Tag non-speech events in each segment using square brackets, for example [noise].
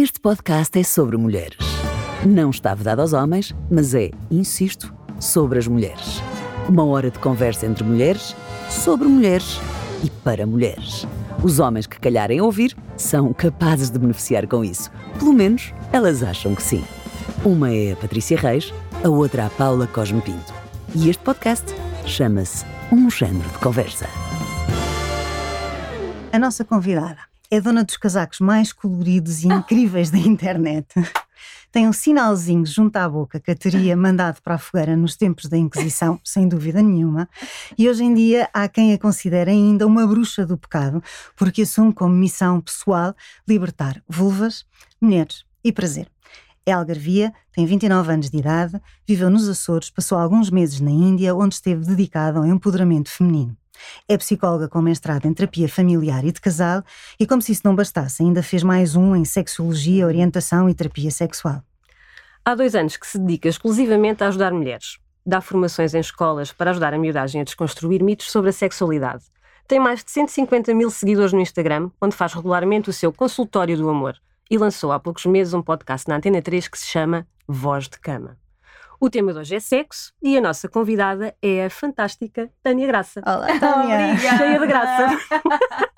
Este podcast é sobre mulheres. Não está vedado aos homens, mas é, insisto, sobre as mulheres. Uma hora de conversa entre mulheres, sobre mulheres e para mulheres. Os homens que calharem ouvir são capazes de beneficiar com isso. Pelo menos elas acham que sim. Uma é a Patrícia Reis, a outra a Paula Cosme Pinto. E este podcast chama-se Um Género de Conversa. A nossa convidada é dona dos casacos mais coloridos e incríveis da internet. Tem um sinalzinho junto à boca que a teria mandado para a fogueira nos tempos da Inquisição, sem dúvida nenhuma, e hoje em dia há quem a considere ainda uma bruxa do pecado, porque assume como missão pessoal libertar vulvas, mulheres e prazer. É algarvia, tem 29 anos de idade, viveu nos Açores, passou alguns meses na Índia, onde esteve dedicado ao empoderamento feminino. É psicóloga com mestrado em terapia familiar e de casal e, como se isso não bastasse, ainda fez mais um em sexologia, orientação e terapia sexual. Há dois anos que se dedica exclusivamente a ajudar mulheres. Dá formações em escolas para ajudar a miudagem a desconstruir mitos sobre a sexualidade. Tem mais de 150 mil seguidores no Instagram, onde faz regularmente o seu consultório do amor. E lançou há poucos meses um podcast na Antena 3 que se chama Voz de Cama. O tema de hoje é sexo e a nossa convidada é a fantástica Tânia Graça. Olá, Tânia. Cheia de graça.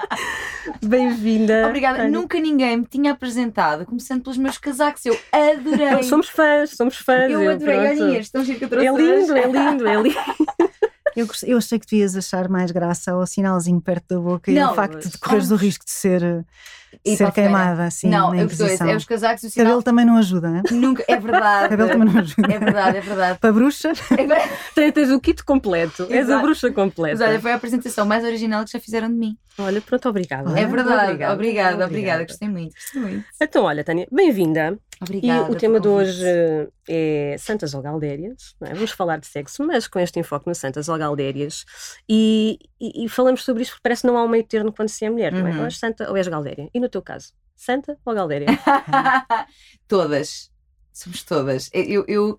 [laughs] Bem-vinda. Obrigada. Tânia. Nunca ninguém me tinha apresentado, começando pelos meus casacos. Eu adorei. Somos fãs, somos fãs. eu adorei. Olhem este, tão giro que eu trouxe É lindo, hoje. é lindo, é lindo. [laughs] Eu, eu achei que tu ias achar mais graça ao sinalzinho perto da boca e Não, ao facto mas- de correres o risco de ser, de E ser queimada assim Não, na eu gostei. Inquisição. É os casacos e o O cabelo sinal. também não ajuda, hein? Nunca. É verdade. O cabelo também não ajuda. É verdade, é verdade. Para bruxas, É. [laughs] Tens, o kit completo. És a Exato. bruxa Mas completa. olha, foi a apresentação mais original que já fizeram de mim. Olha, pronto, obrigada. É verdade. Obrigada, Obrigada, obrigada. Gostei muito. Gostei muito. Então, olha, Tânia, bem-vinda. Obrigada. e o tema de hoje eh, é Santas ou Galdérias. é? Vamos falar de sexo, mas com este enfoque no Santas ou Galdérias. E, e- e falamos sobre isto porque parece que não há um meio termo quando se é mulher, não é? Uhum. Ou és Santa ou és Galdéria. E no teu caso, Santa ou Galdéria? [laughs] todas. Somos todas. Eu, eu,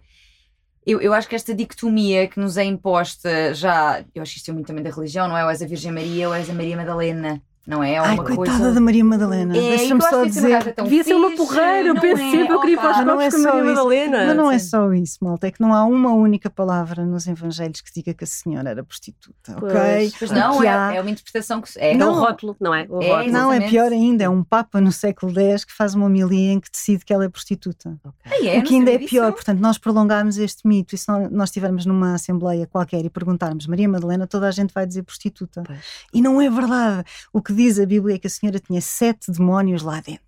eu, eu acho que esta dicotomia que nos é imposta já. Eu acho que isto é muito também da religião, não é? Ou és a Virgem Maria ou és a Maria Madalena. Não é? É ai, coitada coisa. da Maria Madalena. É, Deixa-me só é dizer. Devia ser uma porreira, eu não penso é? sempre, eu queria ir para os. Não é com a Maria isso. Madalena. Mas não é só isso, malta. É que não há uma única palavra nos Evangelhos que diga que a senhora era prostituta, Pois. ok? Pois não, é, há- é uma interpretação que se- é. É o Não. rótulo, não é? O É, rótulo. Não, é pior ainda, é um Papa no século X que faz uma homilia em que decide que ela é prostituta. Ok. Ah, é? o Não que ainda é pior, disso. portanto, nós prolongarmos este mito e se nó- nós estivermos numa assembleia qualquer e perguntarmos Maria Madalena, toda a gente vai dizer prostituta. Pois. E não é verdade. O que diz a Bíblia é que a senhora tinha sete demónios lá dentro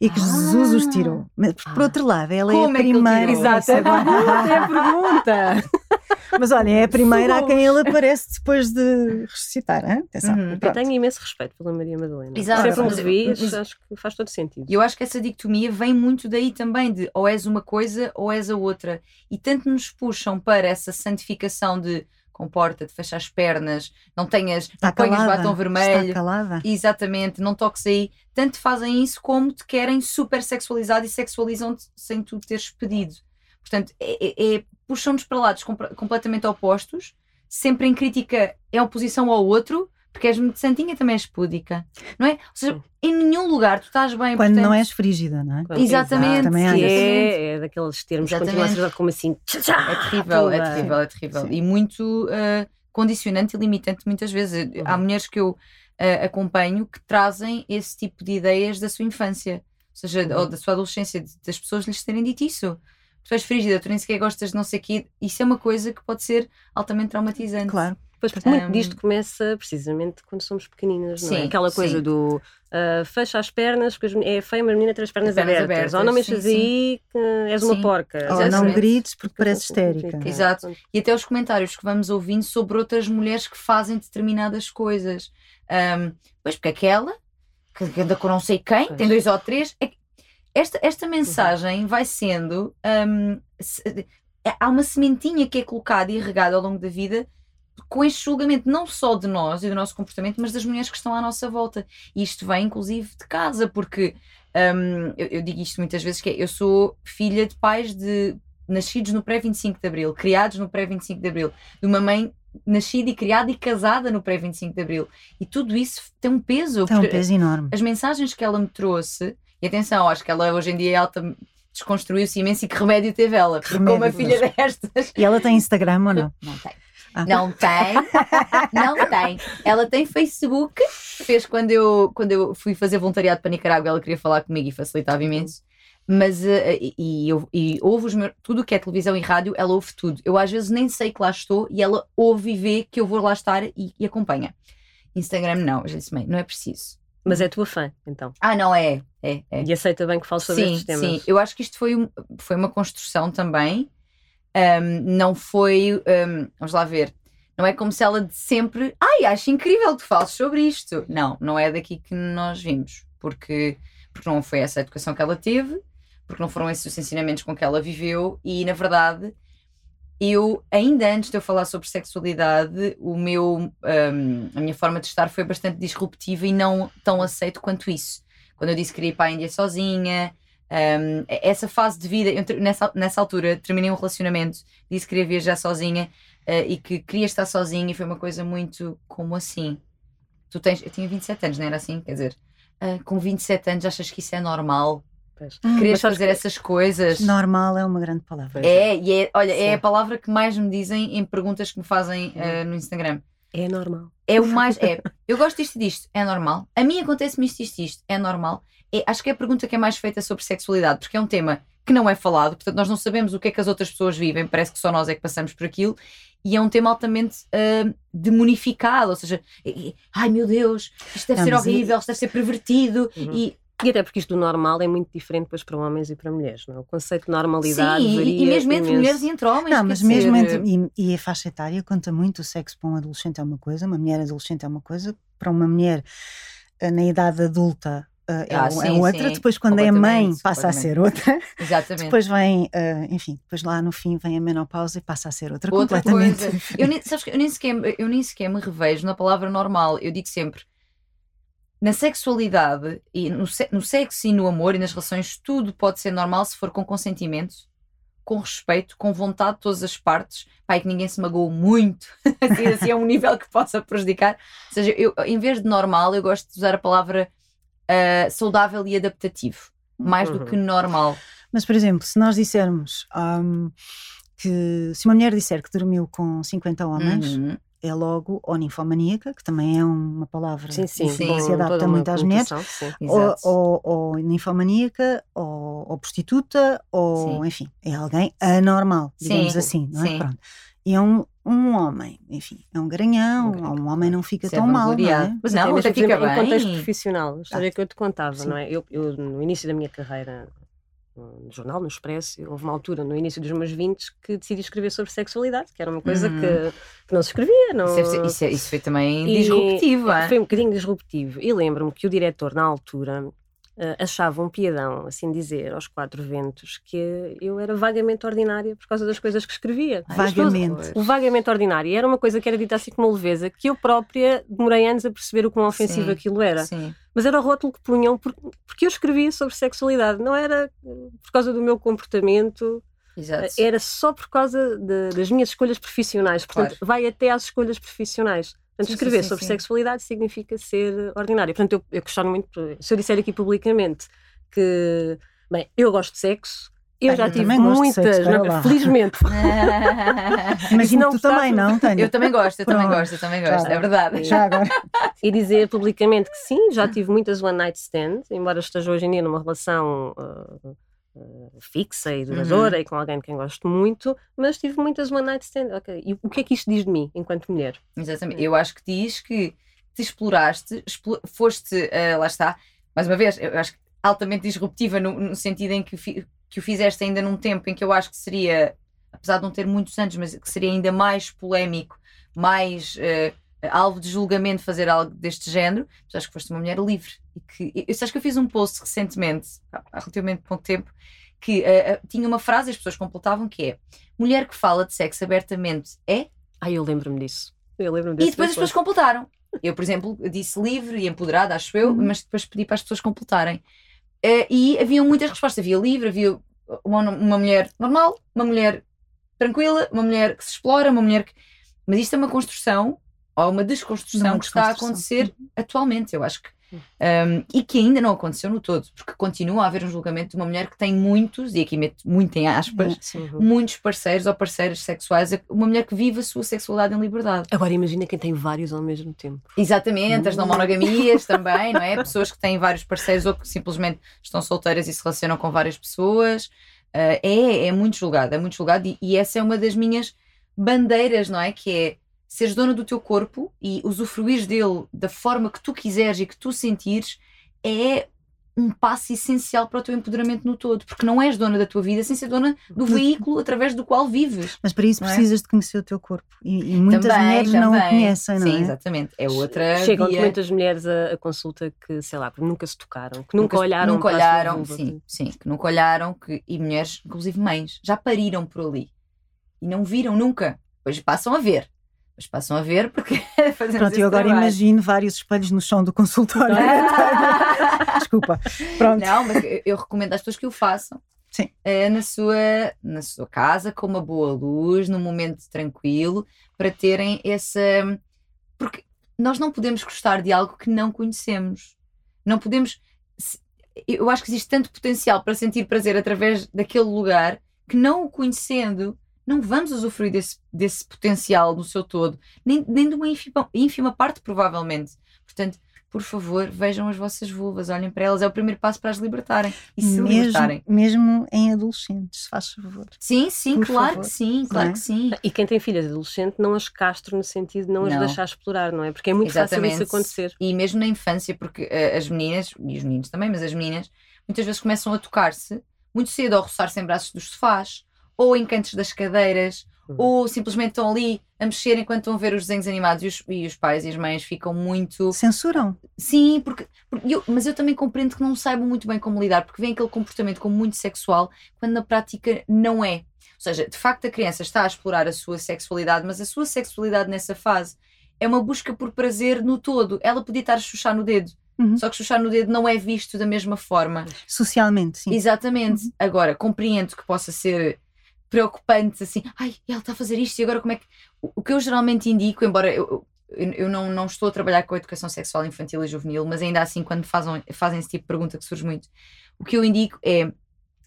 e que Ah. Jesus os tirou. Mas, por outro lado, ela Como é é a que ele primeira. tirou? Exato, é a pergunta, é a pergunta. Mas olha, é a primeira a quem ele aparece depois de ressuscitar. hein? Atenção. Uhum. Eu tenho imenso respeito pela Maria Madalena. Exato. Sempre revi, mas- acho que faz todo sentido. E eu acho que essa dicotomia vem muito daí também, de ou és uma coisa ou és a outra. E tanto nos puxam para essa santificação de comporta-te, fecha as pernas, não tenhas, não Está ponhas calada. batom vermelho. Está calada. Exatamente, não toques aí. Tanto fazem isso como te querem super sexualizado e sexualizam-te sem tu teres pedido. Portanto, é, é- é- puxam-nos para lados completamente opostos, sempre em crítica em oposição ao outro, porque és muito santinha também és púdica, não é? Ou seja, em nenhum lugar tu estás bem. Quando não portanto- és frígida, não é? Quando- Exatamente, Exato, também há que isso. é, é daqueles termos que continuam a ser Exatamente. como assim. É terrível, é terrível, é terrível. Sim. E muito ah, condicionante e limitante muitas vezes. Há Uhum. mulheres que eu ah, acompanho que trazem esse tipo de ideias da sua infância, ou seja, Uhum. ou da sua adolescência, das pessoas lhes terem dito isso. Tu és frígida, tu nem sequer gostas de não sei o quê. Isso é uma coisa que pode ser altamente traumatizante. Claro. Pois, porque muito Um, disto começa precisamente quando somos pequeninas, não é? Sim, Aquela coisa sim. do ah, fecha as pernas, porque é feia uma menina ter as pernas, Pernas abertas. abertas, Ou não mexas sim. aí que és uma Sim. porca. Ou não Exatamente. grites porque parece histérica. Complicado. Exato. E até os comentários que vamos ouvindo sobre outras mulheres que fazem determinadas coisas. Ahm, pois, porque aquela, que anda com não sei quem, Pois. tem dois ou três. é Esta, esta mensagem vai sendo. ahm, se- é- há uma sementinha que é colocada e regada ao longo da vida com este julgamento, não só de nós e do nosso comportamento, mas das mulheres que estão à nossa volta. E isto vem, inclusive, de casa, porque ahm, eu, eu digo isto muitas vezes: que é, eu sou filha de pais de nascidos no pré-25 de Abril, criados no pré-25 de Abril, de uma mãe nascida e criada e casada no pré-25 de Abril. E tudo isso tem um peso. Tem um peso enorme. As mensagens que ela me trouxe, E atenção, acho que ela hoje em dia ela tam- desconstruiu-se imenso e que remédio teve ela. Porque com uma filha destas. E ela tem Instagram ou [laughs] não? Não tem. Ah. Não tem, não tem. Ela tem Facebook, fez quando eu, quando eu fui fazer voluntariado para Nicarágua, ela queria falar comigo e facilitava imenso. Mas eh, e, e, e ouve os meus, tudo o que é televisão e rádio, ela ouve tudo. Eu às vezes nem sei que lá estou e ela ouve e vê que eu vou lá estar e, e acompanha. Instagram não, já disse bem, não é preciso. Mas é tua fã, então. Ah, não é, é, é. E aceita bem que fales sobre sim, estes temas. sim. Eu acho que isto foi, um- foi uma construção também. Um, não foi. um, vamos lá ver. Não é como se ela de sempre. Ai, acho incrível que fales sobre isto. Não, não é daqui que nós vimos. Porque, porque não foi essa a educação que ela teve, porque não foram esses os ensinamentos com que ela viveu. E, na verdade, eu, ainda antes de eu falar sobre sexualidade, o meu, um, a minha forma de estar foi bastante disruptiva e não tão aceito quanto isso. Quando eu disse que queria ir para a Índia sozinha, um, essa fase de vida, eu, nessa, nessa altura terminei um relacionamento, disse que queria viajar sozinha uh, e que queria estar sozinha e foi uma coisa muito como assim. Tu tens, eu tinha 27 anos, não era assim? Quer dizer, uh, com 27 anos achas que isso é normal? Pois. Queres Mas sabes fazer que- essas coisas? Normal é uma grande palavra. Pois. É, e é, olha, é Sim. a palavra que mais me dizem em perguntas que me fazem uh, no Instagram. É normal. É o mais. É, eu gosto disto e disto, é normal. A mim acontece-me isto e isto, isto, é normal. É, acho que é a pergunta que é mais feita sobre sexualidade, porque é um tema que não é falado, portanto, nós não sabemos o que é que as outras pessoas vivem, parece que só nós é que passamos por aquilo, e é um tema altamente ah, demonificado, ou seja, é- é, ai meu Deus, isto deve Não, ser horrível, isto deve ser pervertido, Uhum. e E até porque isto do normal é muito diferente depois para homens e para mulheres, não é? O conceito de normalidade sim, varia e, e mesmo entre imenso. mulheres e entre homens. Não, mas dizer, mesmo entre. E, e a faixa etária conta muito. O sexo para um adolescente é uma coisa, uma mulher adolescente é uma coisa, para uma mulher eh, na idade adulta eh, é, Ah, o- é sim, outra, sim, depois quando é mãe passa a ser outra, [laughs] Exatamente. depois vem, eh, enfim, depois lá no fim vem a menopausa e passa a ser outra, Outra completamente. coisa. [laughs] Eu nem, sabes eu nem, sequer, eu nem sequer me revejo na palavra normal. Eu digo sempre: na sexualidade, e no, no sexo e no amor e nas relações, tudo pode ser normal se for com consentimento, com respeito, com vontade de todas as partes. Pai, que ninguém se magoou muito, [laughs] assim, assim a um nível que possa prejudicar. Ou seja, eu, em vez de normal, eu gosto de usar a palavra ah, saudável e adaptativo. Mais do Uhum. que normal. Mas, por exemplo, se nós dissermos ahm, que se uma mulher disser que dormiu com 50 homens, Uhum. é logo ou ninfomaníaca, que também é uma palavra Sim, sim, que com se adapta muito às mulheres, sim. ou, ou, ou ninfomaníaca, ou, ou prostituta, ou Sim. enfim, é alguém anormal, digamos Sim, assim, não é? sim. Pronto. E é um, um homem, enfim, é um garanhão, Um um homem não fica Isso é tão mal, não é? Mas Não, exemplo, fica em contexto bem. profissional, a história que eu te contava, Sim. não é? Eu, eu, no início da minha carreira no jornal, no Expresso, houve uma altura, no início dos meus 20, que decidi escrever sobre sexualidade, que era uma coisa Uhum. que, que não se escrevia. Não... Isso, ser- isso, é- isso foi também E- disruptivo. Foi um bocadinho disruptivo. E lembro-me que o diretor, na altura, eh, achava um piadão, assim dizer, aos quatro ventos, que eu era vagamente ordinária por causa das coisas que escrevia. Vagamente. O vagamente ordinário. E era uma coisa que era dita assim com uma leveza, que eu própria demorei anos a perceber o quão ofensivo Sim, aquilo era. Sim. Mas era o rótulo que punham por- porque eu escrevia sobre sexualidade, não era eh, por causa do meu comportamento, Exato. eh, era só por causa de- das minhas escolhas profissionais. Portanto, Claro. vai até às escolhas profissionais. Portanto, Sim, escrever sim, sobre sim. sexualidade significa ser ordinário. Portanto, eu, eu questiono muito. Se eu disser aqui publicamente que, bem, eu gosto de sexo, eu já eu tive também muitas, sexo, não, [laughs] felizmente. [laughs] Imagino não tu está também, não, Tânia? eu também gosto, eu também Pronto. gosto, eu também gosto, Já é verdade. Já agora. [laughs] e dizer publicamente que sim, já tive muitas one night stands, embora esteja hoje em dia numa relação uh, uh, fixa e duradoura e com alguém de quem gosto muito, mas tive muitas one night stands. Ok, E o que é que isto diz de mim enquanto mulher? Exatamente. Eu acho que diz que te exploraste, explo- foste, ah, lá está, mais uma vez, eu acho que altamente disruptiva no, no sentido em que, o fi- que o fizeste ainda num tempo em que eu acho que seria, apesar de não ter muitos anos, mas que seria ainda mais polémico, mais ah, alvo de julgamento fazer algo deste género, mas acho que foste uma mulher livre. E que, eu, acho que eu fiz um post recentemente, há relativamente pouco tempo, que ah, tinha uma frase, as pessoas completavam, que é mulher que fala de sexo abertamente é Ah, eu lembro-me disso. Eu lembro-me e desse depois as pessoas completaram. Eu, por exemplo, disse livre e empoderada, acho eu, Uhum. mas depois pedi para as pessoas completarem. Eh, e haviam muitas respostas. Havia livre, havia uma, uma mulher normal, uma mulher tranquila, uma mulher que se explora, uma mulher que. Mas isto é uma construção ou uma desconstrução Uma que está a acontecer atualmente. Eu acho que Um, e que ainda não aconteceu no todo, porque continua a haver um julgamento de uma mulher que tem muitos, e aqui meto muito em aspas, Uhum. muitos parceiros ou parceiras sexuais, uma mulher que vive a sua sexualidade em liberdade. Agora imagina quem tem vários ao mesmo tempo. Exatamente, as não monogamias [laughs] também, não é? Pessoas que têm vários parceiros ou que simplesmente estão solteiras e se relacionam com várias pessoas. Uh, é, é muito julgado, é muito julgado e, e essa é uma das minhas bandeiras, não é? Que é seres dona do teu corpo e usufruires dele da forma que tu quiseres e que tu sentires é um passo essencial para o teu empoderamento no todo, porque não és dona da tua vida sem ser dona do veículo através do qual vives. Mas para isso Não é? precisas de conhecer o teu corpo. E, e muitas Também, mulheres não o também. conhecem, não Sim, é? exatamente. É outra Chegam via. muitas mulheres a, a consulta que, sei lá, que nunca se tocaram, que nunca, Nunca- olharam nunca olharam, sim, sim, que nunca olharam, que, e mulheres, inclusive mães, já pariram por ali e não viram nunca. Depois passam a ver. Depois passam a ver porque [laughs] fazemos Pronto, eu agora trabalho. imagino vários espelhos no chão do consultório. [laughs] Desculpa. Pronto. Não, mas eu, recomendo às pessoas que o façam. Sim. eh, na, sua, na sua casa, com uma boa luz, num momento tranquilo, para terem essa. Porque nós não podemos gostar de algo que não conhecemos. Não podemos. Eu acho que existe tanto potencial para sentir prazer através daquele lugar que, não o conhecendo, não vamos usufruir desse, desse potencial no seu todo, nem, nem de uma ínfima, ínfima parte, provavelmente. Portanto, por favor, vejam as vossas vulvas, olhem para elas, é o primeiro passo para as libertarem e se libertarem. mesmo, mesmo em adolescentes, se faz favor. Sim, sim, Por claro favor. que sim, claro é? que sim. E quem tem filhas adolescentes não as castro no sentido de não, as Não. deixar explorar, não é? Porque é muito fácil isso acontecer. E mesmo na infância, porque eh, as meninas, e os meninos também, mas as meninas, muitas vezes começam a tocar-se muito cedo, ou a roçar-se em braços dos sofás, ou em cantos das cadeiras, Uhum. ou simplesmente estão ali a mexer enquanto estão a ver os desenhos animados e os, e os pais e as mães ficam muito. Censuram. Sim, porque, porque eu- mas eu também compreendo que não saibam muito bem como lidar, porque vem aquele comportamento como muito sexual, quando na prática não é. Ou seja, de facto a criança está a explorar a sua sexualidade, mas a sua sexualidade nessa fase é uma busca por prazer no todo. Ela podia estar a chuchar no dedo, Uhum. só que chuchar no dedo não é visto da mesma forma. Socialmente, sim. Exatamente. Agora, compreendo que possa ser preocupante, assim, ai, ela está a fazer isto e agora como é que. O, que eu geralmente indico, embora eu, eu, eu não, não estou a trabalhar com a educação sexual infantil e juvenil, mas ainda assim, quando fazem, fazem esse tipo de pergunta que surge muito, o que eu indico é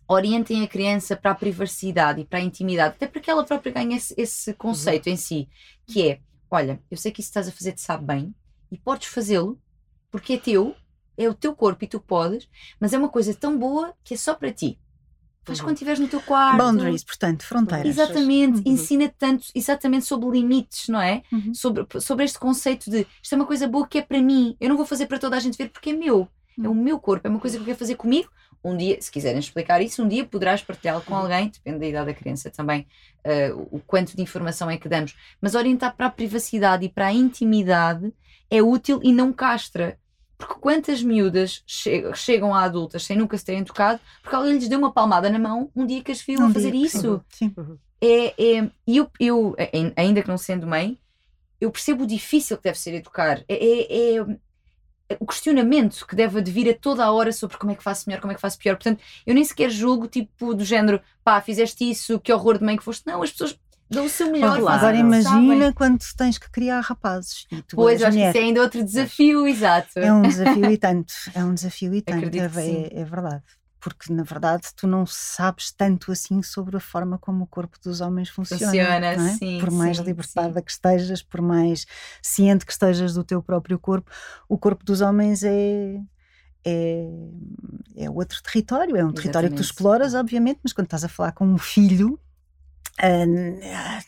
orientem a criança para a privacidade e para a intimidade, até para que ela própria ganhe esse, esse conceito em si, que é, olha, eu sei que isso que estás a fazer te sabe bem e podes fazê-lo porque é teu, é o teu corpo e tu podes, mas é uma coisa tão boa que é só para ti. Faz Uhum. quando estiveres no teu quarto. Boundaries, portanto, fronteiras. Exatamente, Uhum. ensina tanto exatamente sobre limites, não é? Uhum. Sobre, sobre este conceito de isto é uma coisa boa que é para mim, eu não vou fazer para toda a gente ver porque é meu, é o meu corpo, é uma coisa que eu quero fazer comigo. Um dia, se quiserem explicar isso, um dia poderás partilhá-lo com alguém, depende da idade da criança também, eh, o quanto de informação é que damos. Mas orientar para a privacidade e para a intimidade é útil e não castra. Porque quantas miúdas che- chegam a adultas sem nunca se terem tocado, porque alguém lhes deu uma palmada na mão um dia que as viu Um a dia fazer que isso. Sim. É, é, e eu, eu, ai- ainda que não sendo mãe, eu percebo o difícil que deve ser educar. É, é- é o questionamento que deve vir a toda a hora sobre como é que faço melhor, como é que faço pior. Portanto, eu nem sequer julgo, tipo, do género, pá, fizeste isso, que horror de mãe que foste. Não, as pessoas dão o seu melhor. Claro. Agora que imagina sabem. quando tens que criar rapazes. E tu Pois, acho que mulher. isso é ainda outro desafio, exato. É um desafio e tanto. É um desafio e tanto. Que é, sim. é- é verdade. Porque, na verdade, tu não sabes tanto assim sobre a forma como o corpo dos homens funciona. Funciona, não é? sim, Por mais sim, libertada que estejas, por mais ciente que estejas do teu próprio corpo, o corpo dos homens é. É, é outro território, é um território que tu Exatamente. exploras, obviamente, mas quando estás a falar com um filho,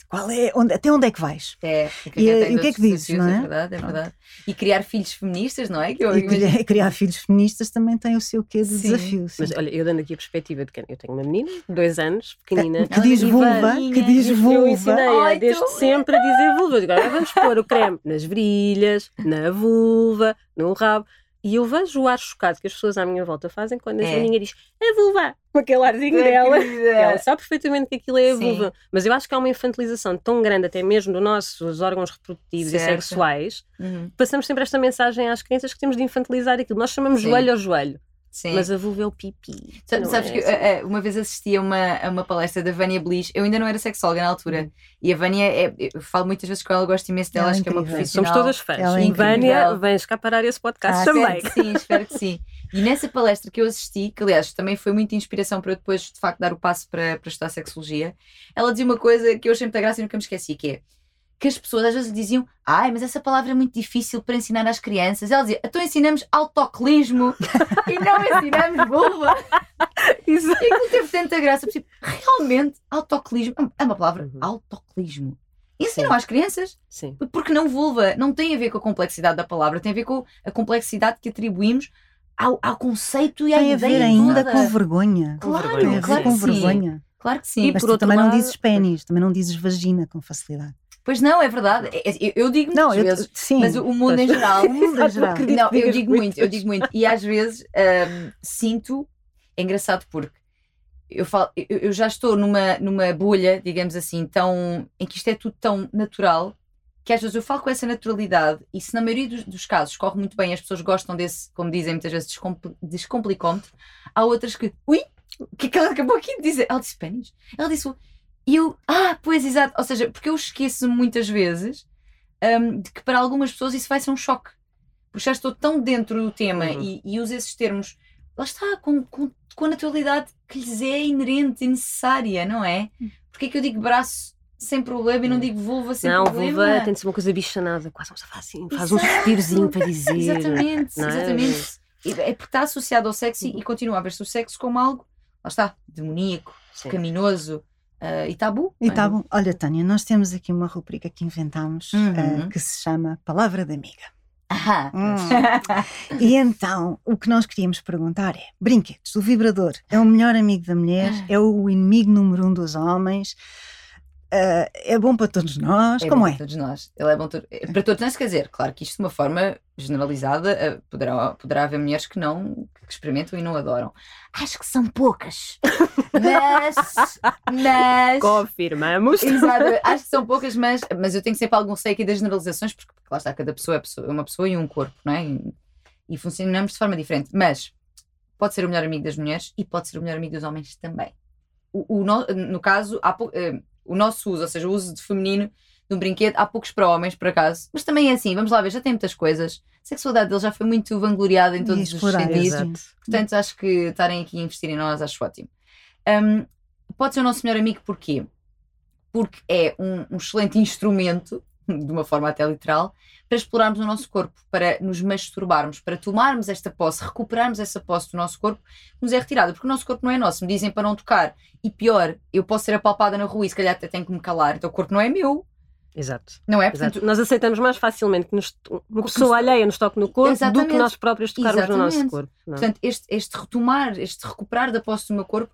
qual é, onde, até onde é que vais? É, E, e o que é que dizes, não é? É verdade, é verdade. E criar filhos feministas, não é? Que eu E imagino- [laughs] criar, filhos feministas também tem o seu quê de Sim. desafio. sim. Mas olha, eu dando aqui a perspectiva de quem eu tenho uma menina, de dois anos, pequenina. que diz vulva, que diz Eu vulva. ensinei-a Ai, desde sempre a dizer vulva. Eu Agora vamos pôr o creme nas virilhas, na vulva, no rabo. E eu vejo o ar chocado que as pessoas à minha volta fazem quando a É. Joaninha diz a vulva, com aquele arzinho dela. Ela sabe perfeitamente que aquilo é a Sim. vulva. Mas eu acho que há uma infantilização tão grande, até mesmo dos nossos órgãos reprodutivos e Certo. sexuais, Uhum. passamos sempre esta mensagem às crianças que temos de infantilizar aquilo. Nós chamamos Sim. joelho ao joelho. Sim. mas a vulva é o pipi. Sabes é que uma vez assisti a uma, a uma palestra da Vânia Bliss, eu ainda não era sexóloga na altura, Uhum. e a Vânia, é, eu falo muitas vezes com ela, gosto imenso dela, Ela é acho que é uma profissional. Somos todas fãs. Ela é e Vânia, vens cá parar esse podcast Ah, também. Espero que sim, espero que sim. E nessa palestra que eu assisti, que aliás também foi muita inspiração para eu depois de facto dar o passo para, para estudar sexologia, ela dizia uma coisa que eu achei muita graça e nunca me esqueci, que é que as pessoas às vezes diziam ai, mas essa palavra é muito difícil para ensinar às crianças. Ela dizia, então ensinamos autoclismo [laughs] e não ensinamos vulva. [laughs] Isso. E aquilo teve tanta graça, porque, realmente, autoclismo, é uma palavra, Uhum. autoclismo. Ensinam Sim. às crianças, Sim. porque não vulva, não tem a ver com a complexidade da palavra, tem a ver com a complexidade que atribuímos ao, ao conceito e à Tem a ideia ver ainda toda. com vergonha. Com Claro, vergonha, Tem a ver claro com que sim. vergonha. Claro que E sim. Mas por tu outro também não lado- dizes pênis, também não dizes vagina com facilidade. Pois não, é verdade. É- é- Eu, eu digo Não, muitas eu, vezes, sim. mas o mundo em geral. O mundo em geral. Não, eu digo muito, eu digo muito. E às vezes hum, sinto, é engraçado porque eu, falo, eu, eu já estou numa, numa bolha, digamos assim, tão, em que isto é tudo tão natural, que às vezes eu falo com essa naturalidade e se na maioria dos, dos casos corre muito bem, as pessoas gostam desse, como dizem muitas vezes, descompl- descomplicómetro, há outras que, ui, o que é que ela acabou aqui de dizer? Ela disse pênis? Ela disse, e eu, ah, pois exato, ou seja, porque eu esqueço muitas vezes hum, de que para algumas pessoas isso vai ser um choque. Porque já estou tão dentro do tema Uhum. e, e uso esses termos, lá está, com, com, com a naturalidade que lhes é inerente e necessária, não é? Porque é que eu digo braço sem problema e não Hum. digo vulva sem Não, problema? vulva tem de ser uma coisa bichanada, quase vamos falar assim, faz um Exato. suspirozinho para dizer. Exatamente, não é? exatamente. É porque está associado ao sexo e- e continua a ver-se o sexo como algo, lá está, demoníaco, Sim. caminoso uh, e tabu. E não é? Olha, Tânia, nós temos aqui uma rubrica que inventámos Uhum. eh, que se chama Palavra de Amiga. Ahá. Hum. [laughs] e então, o que nós queríamos perguntar é: brinquedos, o vibrador é o melhor amigo da mulher? Ah. É o inimigo número um dos homens? Eh, é bom para todos nós? É Como bom é? para todos nós. Ele é bom to- é para todos nós, quer dizer, claro que isto de uma forma generalizada eh, poderá, poderá haver mulheres que não que experimentam e não adoram. Acho que são poucas. [laughs] Mas, mas Confirmamos. Exato, [laughs] acho que são poucas, mas, mas eu tenho sempre algum receio aqui das generalizações, porque, porque lá está, cada pessoa é, pessoa- uma pessoa e um corpo, não é? E, e funcionamos de forma diferente. Mas pode ser o melhor amigo das mulheres e pode ser o melhor amigo dos homens também. O, o no, no caso, há pou- eh, o nosso uso, ou seja, o uso de feminino de um brinquedo, há poucos para homens, por acaso. Mas também é assim, vamos lá ver, já tem muitas coisas. A sexualidade dele já foi muito vangloriada em todos os sentidos. Exato. Portanto, acho que estarem aqui a investir em nós, acho ótimo. Um, pode ser o nosso melhor amigo porquê? Porque é um, um excelente instrumento, [laughs] de uma forma até literal, para explorarmos o nosso corpo, para nos masturbarmos, para tomarmos esta posse, recuperarmos essa posse do nosso corpo que nos é retirada, porque o nosso corpo não é nosso. Me dizem para não tocar. E pior, eu posso ser apalpada na rua e se calhar até tenho que me calar, então o corpo não é meu, Exato. não é? Exato. Portanto, Nós aceitamos mais facilmente que nos, uma pessoa nos- alheia nos toque no corpo do Exatamente. que nós próprios tocarmos no nosso Exatamente. corpo. não é? Portanto, este, este retomar, este recuperar da posse do meu corpo,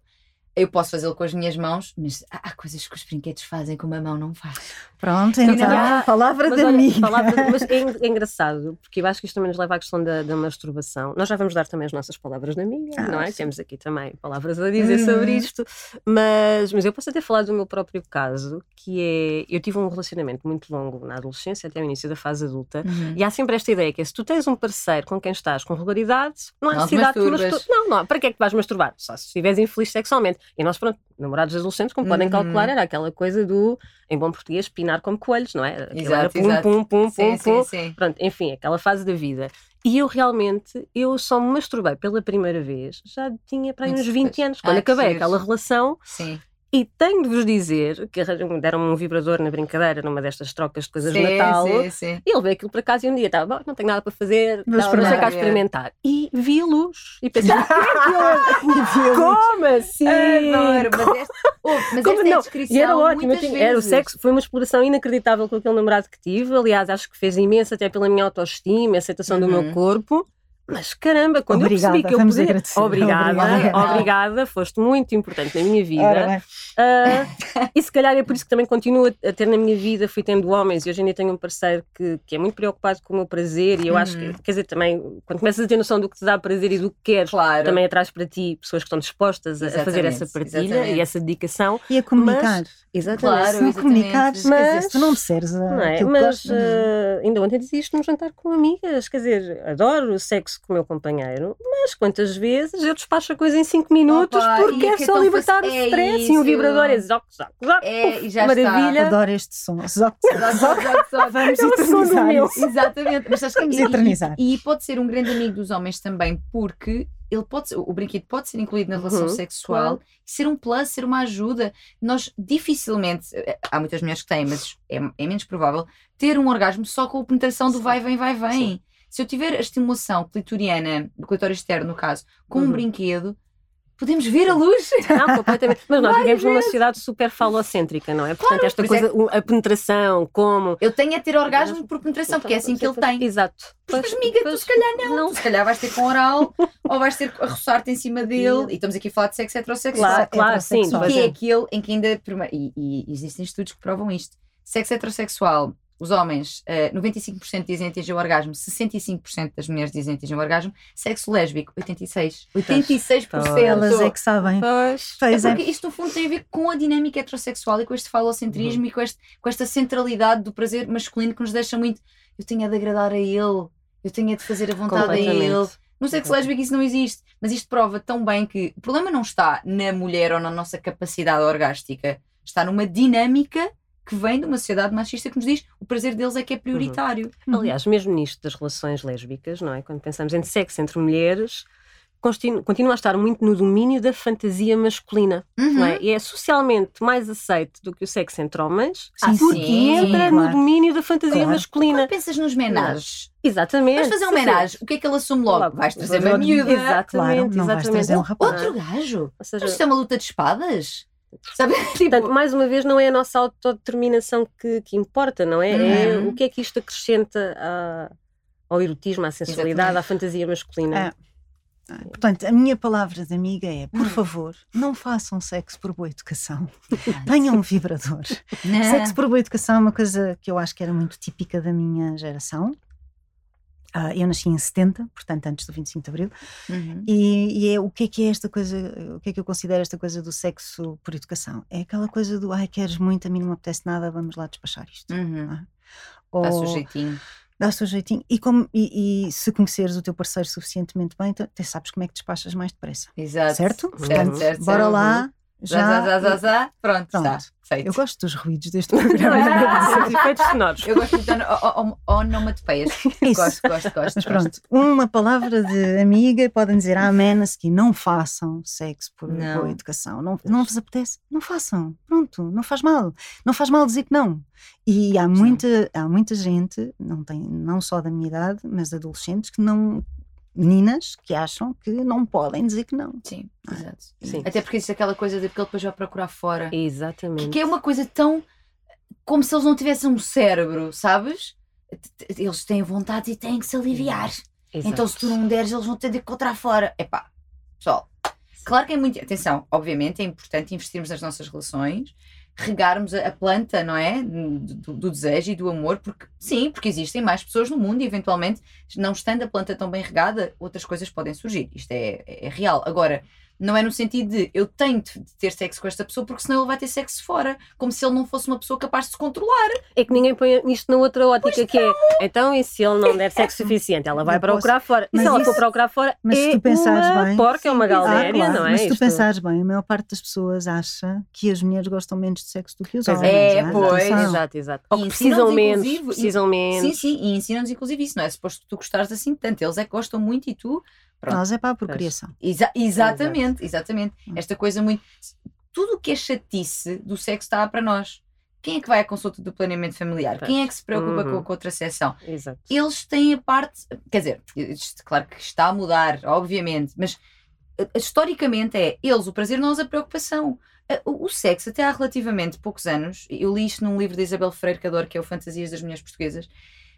eu posso fazê-lo com as minhas mãos, mas há, coisas que os brinquedos fazem que uma mão não faz. Pronto, então, não. palavra Mas de olha, amiga. palavra- mas é, é engraçado, porque eu acho que isto também nos leva à questão da, da masturbação. Nós já vamos dar também as nossas palavras de amiga, Ah, não é? sim. Temos aqui também palavras a dizer Uhum. sobre isto, mas, mas eu posso até falar do meu próprio caso, que é, eu tive um relacionamento muito longo na adolescência até o início da fase adulta, e há sempre esta ideia que é, se tu tens um parceiro com quem estás com regularidade, não há necessidade de tu masturbas. mastur- Não, não, para que é que vais masturbar? Só se estiveres infeliz sexualmente. E nós, pronto, namorados adolescentes, como podem Uhum. calcular, era aquela coisa do, em bom português, pinar como coelhos, não é? Aquilo era pum, pum, pum, Sim, pum, sim, pum. sim. Pronto, enfim, aquela fase da vida. E eu realmente, eu só me masturbei pela primeira vez, já tinha para aí Muito uns 20 depois. anos, quando Ah, acabei aquela relação. Sim. E tenho de vos dizer que deram-me um vibrador na brincadeira, numa destas trocas de coisas de sim, Natal. sim, sim. E ele veio aquilo para casa e um dia estava, "Bom, não tenho nada para fazer, Vou estava, sei cá experimentar. E vi luz. E pensei, [laughs] como assim? Adoro, mas esta, oh, mas Como esta [laughs] é não? descrição E era ótimo, tinha- era o sexo, foi uma exploração inacreditável com aquele namorado que tive. Aliás, acho que fez imenso até pela minha autoestima, aceitação do meu Uhum. corpo. Mas caramba, quando Obrigada, eu percebi que eu podia. agradecer. Obrigada, Obrigada. obrigada, foste muito importante na minha vida. Ah, e se calhar é por isso que também continuo a ter na minha vida, fui tendo homens e hoje em dia tenho um parceiro que, que é muito preocupado com o meu prazer e eu acho que, Uhum. quer dizer, também, quando começas a ter noção do que te dá prazer e do que queres, Claro. também atrás para ti pessoas que estão dispostas a- a fazer essa partilha exatamente. e essa dedicação. E a comunicar. Exatamente. Claro, Se não exatamente. comunicares, dizer, Mas- se tu não disseres ah, Não é? Mas eh, ainda ontem dizia isto num jantar com amigas, quer dizer, adoro o sexo sexo com o meu companheiro, mas quantas vezes eu despacho a coisa em 5 minutos Opa, porque e é é só tão libertar o é stress e um isso. vibrador é zoc, zoc, zoc. É, Uf, e já está. maravilha. Adoro este som. Zoc, zoc, Exato, zoc. exato, exato. Vamos É o eternizar isso. Exatamente. Mas sabes que- Vamos e- e- eternizar. E, pode ser um grande amigo dos homens também, porque ele pode ser- o brinquedo pode ser incluído na relação Uhum, sexual, claro. ser um plus, ser uma ajuda. Nós dificilmente, eh, há muitas mulheres que têm, mas é, é menos provável, ter um orgasmo só com a penetração do Sim. vai, vem, vai, vem. Sim. Se eu tiver a estimulação clitoriana, do clitóris externo no caso, com um Uhum. brinquedo, podemos ver a luz. Não, completamente. Mas nós [laughs] Várias vivemos numa sociedade super falocêntrica, não é? Portanto, esta por é coisa, o- a penetração, como. Eu tenho a ter orgasmo por penetração, porque é assim que ele tem. Exato. Mas, amiga, tu se calhar não. Tu se calhar vais ter com oral [laughs] ou vais ter a roçar-te em cima dele. E estamos aqui a falar de sexo heterossexual. Claro, claro, sim. que é é- aquele em que ainda. E, e existem estudos que provam isto. Sexo heterossexual, os homens, eh, 95% dizem atingir o orgasmo, 65% das mulheres dizem atingir o orgasmo. Sexo lésbico, 86%. 86%. Elas é que sabem. Pois. É Pois é. porque isto, no fundo, tem a ver com a dinâmica heterossexual e com este falocentrismo e com, este, com esta centralidade do prazer masculino que nos deixa muito. Eu tenho a de agradar a ele, eu tenho a de fazer a vontade a ele. No sexo lésbico isso não existe, mas isto prova tão bem que o problema não está na mulher ou na nossa capacidade orgástica, está numa dinâmica que vem de uma sociedade machista que nos diz o prazer deles é que é prioritário. Aliás, mesmo nisto das relações lésbicas, não é? Quando pensamos em sexo entre mulheres, continu- continua a estar muito no domínio da fantasia masculina, Uhum. não é? E é socialmente mais aceito do que o sexo entre homens, Ah, porque sim, entra claro. no domínio da fantasia Claro. masculina. Quando pensas nos menages, Exatamente. vais fazer um sim, sim. menage, o que é que ele assume logo? Logo, Vais trazer uma miúda. Exatamente, Claro, não vais exatamente. trazer um rapaz. Outro gajo. Ou seja, Mas isto é uma luta de espadas? Sabe? [laughs] Tipo, Portanto, mais uma vez, não é a nossa autodeterminação que, que importa, não é? É Uhum. o que é que isto acrescenta à- ao erotismo, à sensualidade, Exatamente. à fantasia masculina. É. Portanto, a minha palavra de amiga é: por Hum. favor, não façam sexo por boa educação. [laughs] Tenham um vibrador. Não. Sexo por boa educação é uma coisa que eu acho que era muito típica da minha geração. Ah, eu nasci em 70, portanto, antes do 25 de Abril. Uhum. E, e é, o que é que é esta coisa, o que é que eu considero esta coisa do sexo por educação? É aquela coisa do ai, queres muito, a mim não me apetece nada, vamos lá despachar isto. Uhum. Ou Dá sujeitinho. dá-se o jeitinho. E, como, e, e se conheceres o teu parceiro suficientemente bem, tu- até sabes como é que despachas mais depressa. Exato. Certo? Uhum. Certo, certo, Bora certo. lá. Já, Já, já, já, já. Pronto, Pronto. está. Feito. Eu gosto dos ruídos deste programa. [laughs] Os [laughs] efeitos sonoros. Eu gosto de on- on- onomatopeias. [laughs] Gosto, gosto, gosto. Mas gosto. pronto, uma palavra de amiga, podem dizer amém a seguir, não façam sexo por Não. boa educação. Não, não vos apetece? Não façam. Pronto, não faz mal. Não faz mal dizer que não. E há muita, há muita gente, não, tem, não só da minha idade, mas adolescentes, que não. Meninas que acham que não podem dizer que não. Sim, exato. Sim. Até porque isso é aquela coisa de que ele depois vai procurar fora. Exatamente. Que é uma coisa tão. como se eles não tivessem um cérebro, sabes? Eles têm vontade e têm que se aliviar. Exato. Então, se tu não deres, eles vão ter de encontrar fora. Epá, pessoal, claro que é muito. Atenção, obviamente é importante investirmos nas nossas relações, regarmos a, a planta, não é? Do, do- desejo e do amor, porque sim, porque existem mais pessoas no mundo e eventualmente, não estando a planta tão bem regada, outras coisas podem surgir. Isto é, é real. Agora. Não é no sentido de eu tenho de ter sexo com esta pessoa porque senão ele vai ter sexo fora. Como se ele não fosse uma pessoa capaz de se controlar. É que ninguém põe isto na outra ótica, que é então, e se ele não der sexo suficiente, ela vai posso- procurar fora. E Mas se ela for procurar fora, mas se é tu pensares uma bem- porca, é uma Ah, galéria, claro, não é? Mas se tu Isto- pensares bem, a maior parte das pessoas acha que as mulheres gostam menos de sexo do que os Pois homens. é. É, não pois. Exato, exato. Ou E precisam menos, precisam menos. Sim, sim, e ensinam-nos inclusive isso, não é? Suposto que tu gostares assim tanto. Eles é que gostam muito e tu. Pronto. Nós é para a procriação. Exa- exatamente, exatamente. Hum. Esta coisa muito. Tudo o que é chatice do sexo está para nós. Quem é que vai à consulta do planeamento familiar? Pois. Quem é que se preocupa Uhum. com a contracepção? Exato. Eles têm a parte. Quer dizer, claro que está a mudar, obviamente, mas eh, historicamente é eles o prazer, nós a preocupação. Eh, O sexo, até há relativamente poucos anos, eu li isto num livro da Isabel Freire que adoro, que é o Fantasias das Mulheres Portuguesas.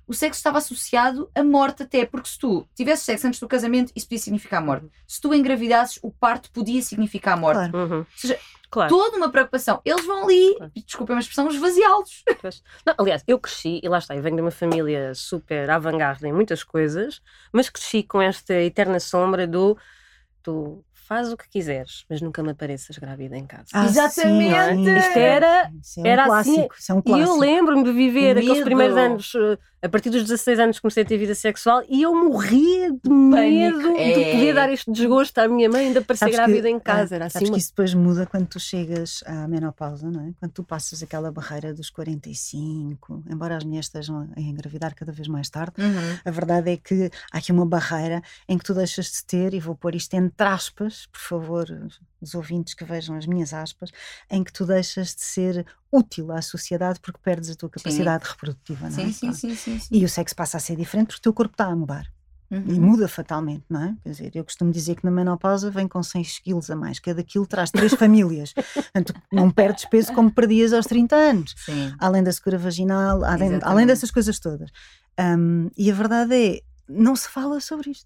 O sexo estava associado à morte, até porque se tu tivesses sexo antes do casamento, isso podia significar a morte. Se tu engravidasses, o parto podia significar a morte. Claro. Uhum. seja, claro. Toda uma preocupação. Eles vão ali, Claro. desculpem a expressão, esvaziá-los. [laughs] Aliás, eu cresci, e lá está, eu venho de uma família super avant-garde em muitas coisas, mas cresci com esta eterna sombra do tu faz o que quiseres, mas nunca me apareças grávida em casa. Ah, Exatamente. sim, Isto era- Isso é um era assim, clássico, isso é um E clássico. eu lembro-me de viver aqueles primeiros anos, eh, a partir dos 16 anos comecei a ter vida sexual e eu morria de medo de É. poder dar este desgosto à minha mãe ainda para ser Sabes que, grávida em ah, casa. Era assim Sabes uma que isso depois muda quando tu chegas à menopausa, não é? Quando tu passas aquela barreira dos 45, embora as mulheres estejam a engravidar cada vez mais tarde, Uhum. a verdade é que há aqui uma barreira em que tu deixas de ter, e vou pôr isto entre aspas, por favor, os ouvintes que vejam as minhas aspas, em que tu deixas de ser útil à sociedade porque perdes a tua capacidade reprodutiva, não é? Sim, sim, sim, sim, sim. E o sexo passa a ser diferente porque o teu corpo está a mudar. E Uhum. muda fatalmente, não é? Quer dizer, eu costumo dizer que na menopausa vem com 6 quilos a mais. Cada quilo traz três [laughs] famílias. Portanto, não perdes peso como perdias aos 30 anos. Sim. Além da secura vaginal, além, além dessas coisas todas. Hum, e a verdade é, não se fala sobre isto.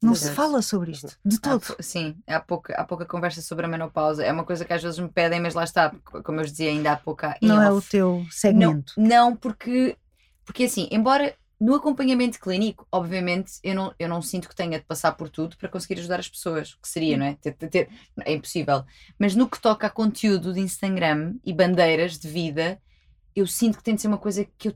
Não se fala sobre isto. De Há todo. pou- sim, há pouca, há pouca conversa sobre a menopausa. É uma coisa que às vezes me pedem, mas lá está, co- como eu dizia ainda há pouca. em Não é o teu segmento. Não, não porque, porque assim, embora no acompanhamento clínico, obviamente, eu não, eu não sinto que tenha de passar por tudo para conseguir ajudar as pessoas, que seria, não é? Ter- ter- ter- é impossível. Mas no que toca a conteúdo de Instagram e bandeiras de vida, eu sinto que tem de ser uma coisa que, eu,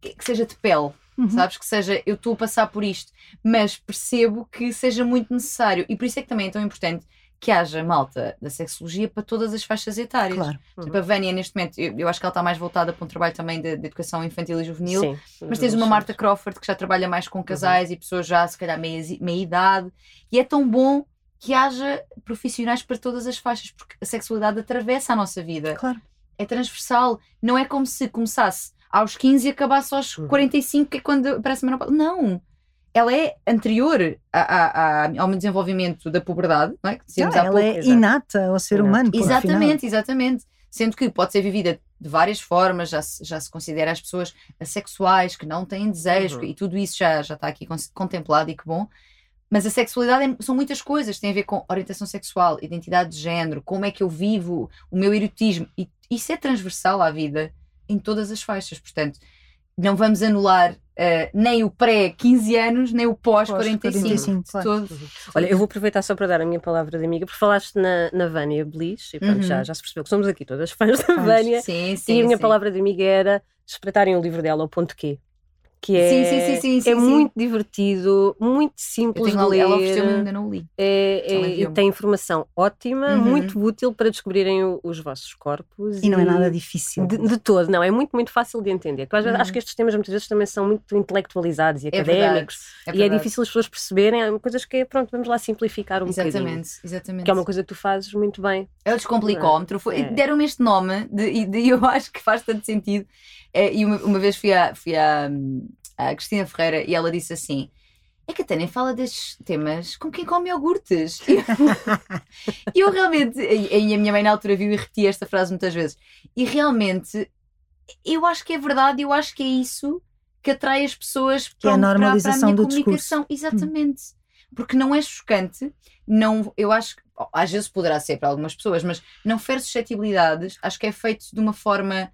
que, que seja de pele, Uhum. sabes? Que seja, eu estou a passar por isto, mas percebo que seja muito necessário. E por isso é que também é tão importante que haja malta da sexologia para todas as faixas etárias. Claro. Por exemplo, a Vânia, neste momento, eu, eu acho que ela está mais voltada para um trabalho também de, de educação infantil e juvenil. Sim, Mas tens uma Marta Crawford que já trabalha mais com casais e pessoas já, se calhar, meia, meia idade. E é tão bom que haja profissionais para todas as faixas, porque a sexualidade atravessa a nossa vida. Claro. É transversal. Não é como se começasse aos 15 e acabasse aos Uhum. 45, que é quando aparece a menopausa. Não! Ela é anterior a- a- a- ao desenvolvimento da puberdade, não é? Que dizíamos Ah, há ela pouco. é inata ao ser Inata. humano. Exatamente, exatamente. Sendo que pode ser vivida de várias formas, já se, já se considera as pessoas assexuais, que não têm desejo, Uhum. e tudo isso já, já está aqui con- contemplado e que bom. Mas a sexualidade é- são muitas coisas, tem a ver com orientação sexual, identidade de género, como é que eu vivo, o meu erotismo, e isso é transversal à vida em todas as faixas. Portanto, não vamos anular eh, nem o pré-15 anos, nem o pós-45 Pós-45, de claro. todo. Olha, eu vou aproveitar só para dar a minha palavra de amiga, porque falaste na, na Vânia Bliss, e pronto, Uhum. já, já se percebeu que somos aqui todas fãs da. Vânia, Sim, sim. e a minha sim. palavra de amiga era espreitarem o livro dela, o ponto Q. Que é, Sim, sim, sim, é muito divertido, muito simples de ler. ela ofereceu-me ainda não li. É, é- e tem informação ótima, Uhum. muito útil para descobrirem o- os vossos corpos. E não é nada difícil. De, de todo, não, é muito, muito fácil de entender. Porque às vezes Uhum. acho que estes temas muitas vezes também são muito intelectualizados e É verdade. académicos. É e é verdade. difícil as pessoas perceberem, há coisas que é, pronto, vamos lá simplificar um bocadinho. Exatamente, exatamente. Que é uma coisa que tu fazes muito bem. É o descomplicómetro. Deram-me este nome de- e [laughs] eu acho que faz tanto sentido. E uma, uma vez fui, à, fui à, hum, à Cristina Ferreira e ela disse assim: É que a Tânia fala destes temas com quem come iogurtes. [laughs] E eu, eu realmente, e a minha mãe na altura viu e repetia esta frase muitas vezes. E realmente, eu acho que é verdade, eu acho que é isso que atrai as pessoas Que é a para, para- para normalização minha do discurso. comunicação. Exatamente. Porque não é chocante, não, eu acho que às vezes poderá ser para algumas pessoas, mas não fere suscetibilidades, acho que é feito de uma forma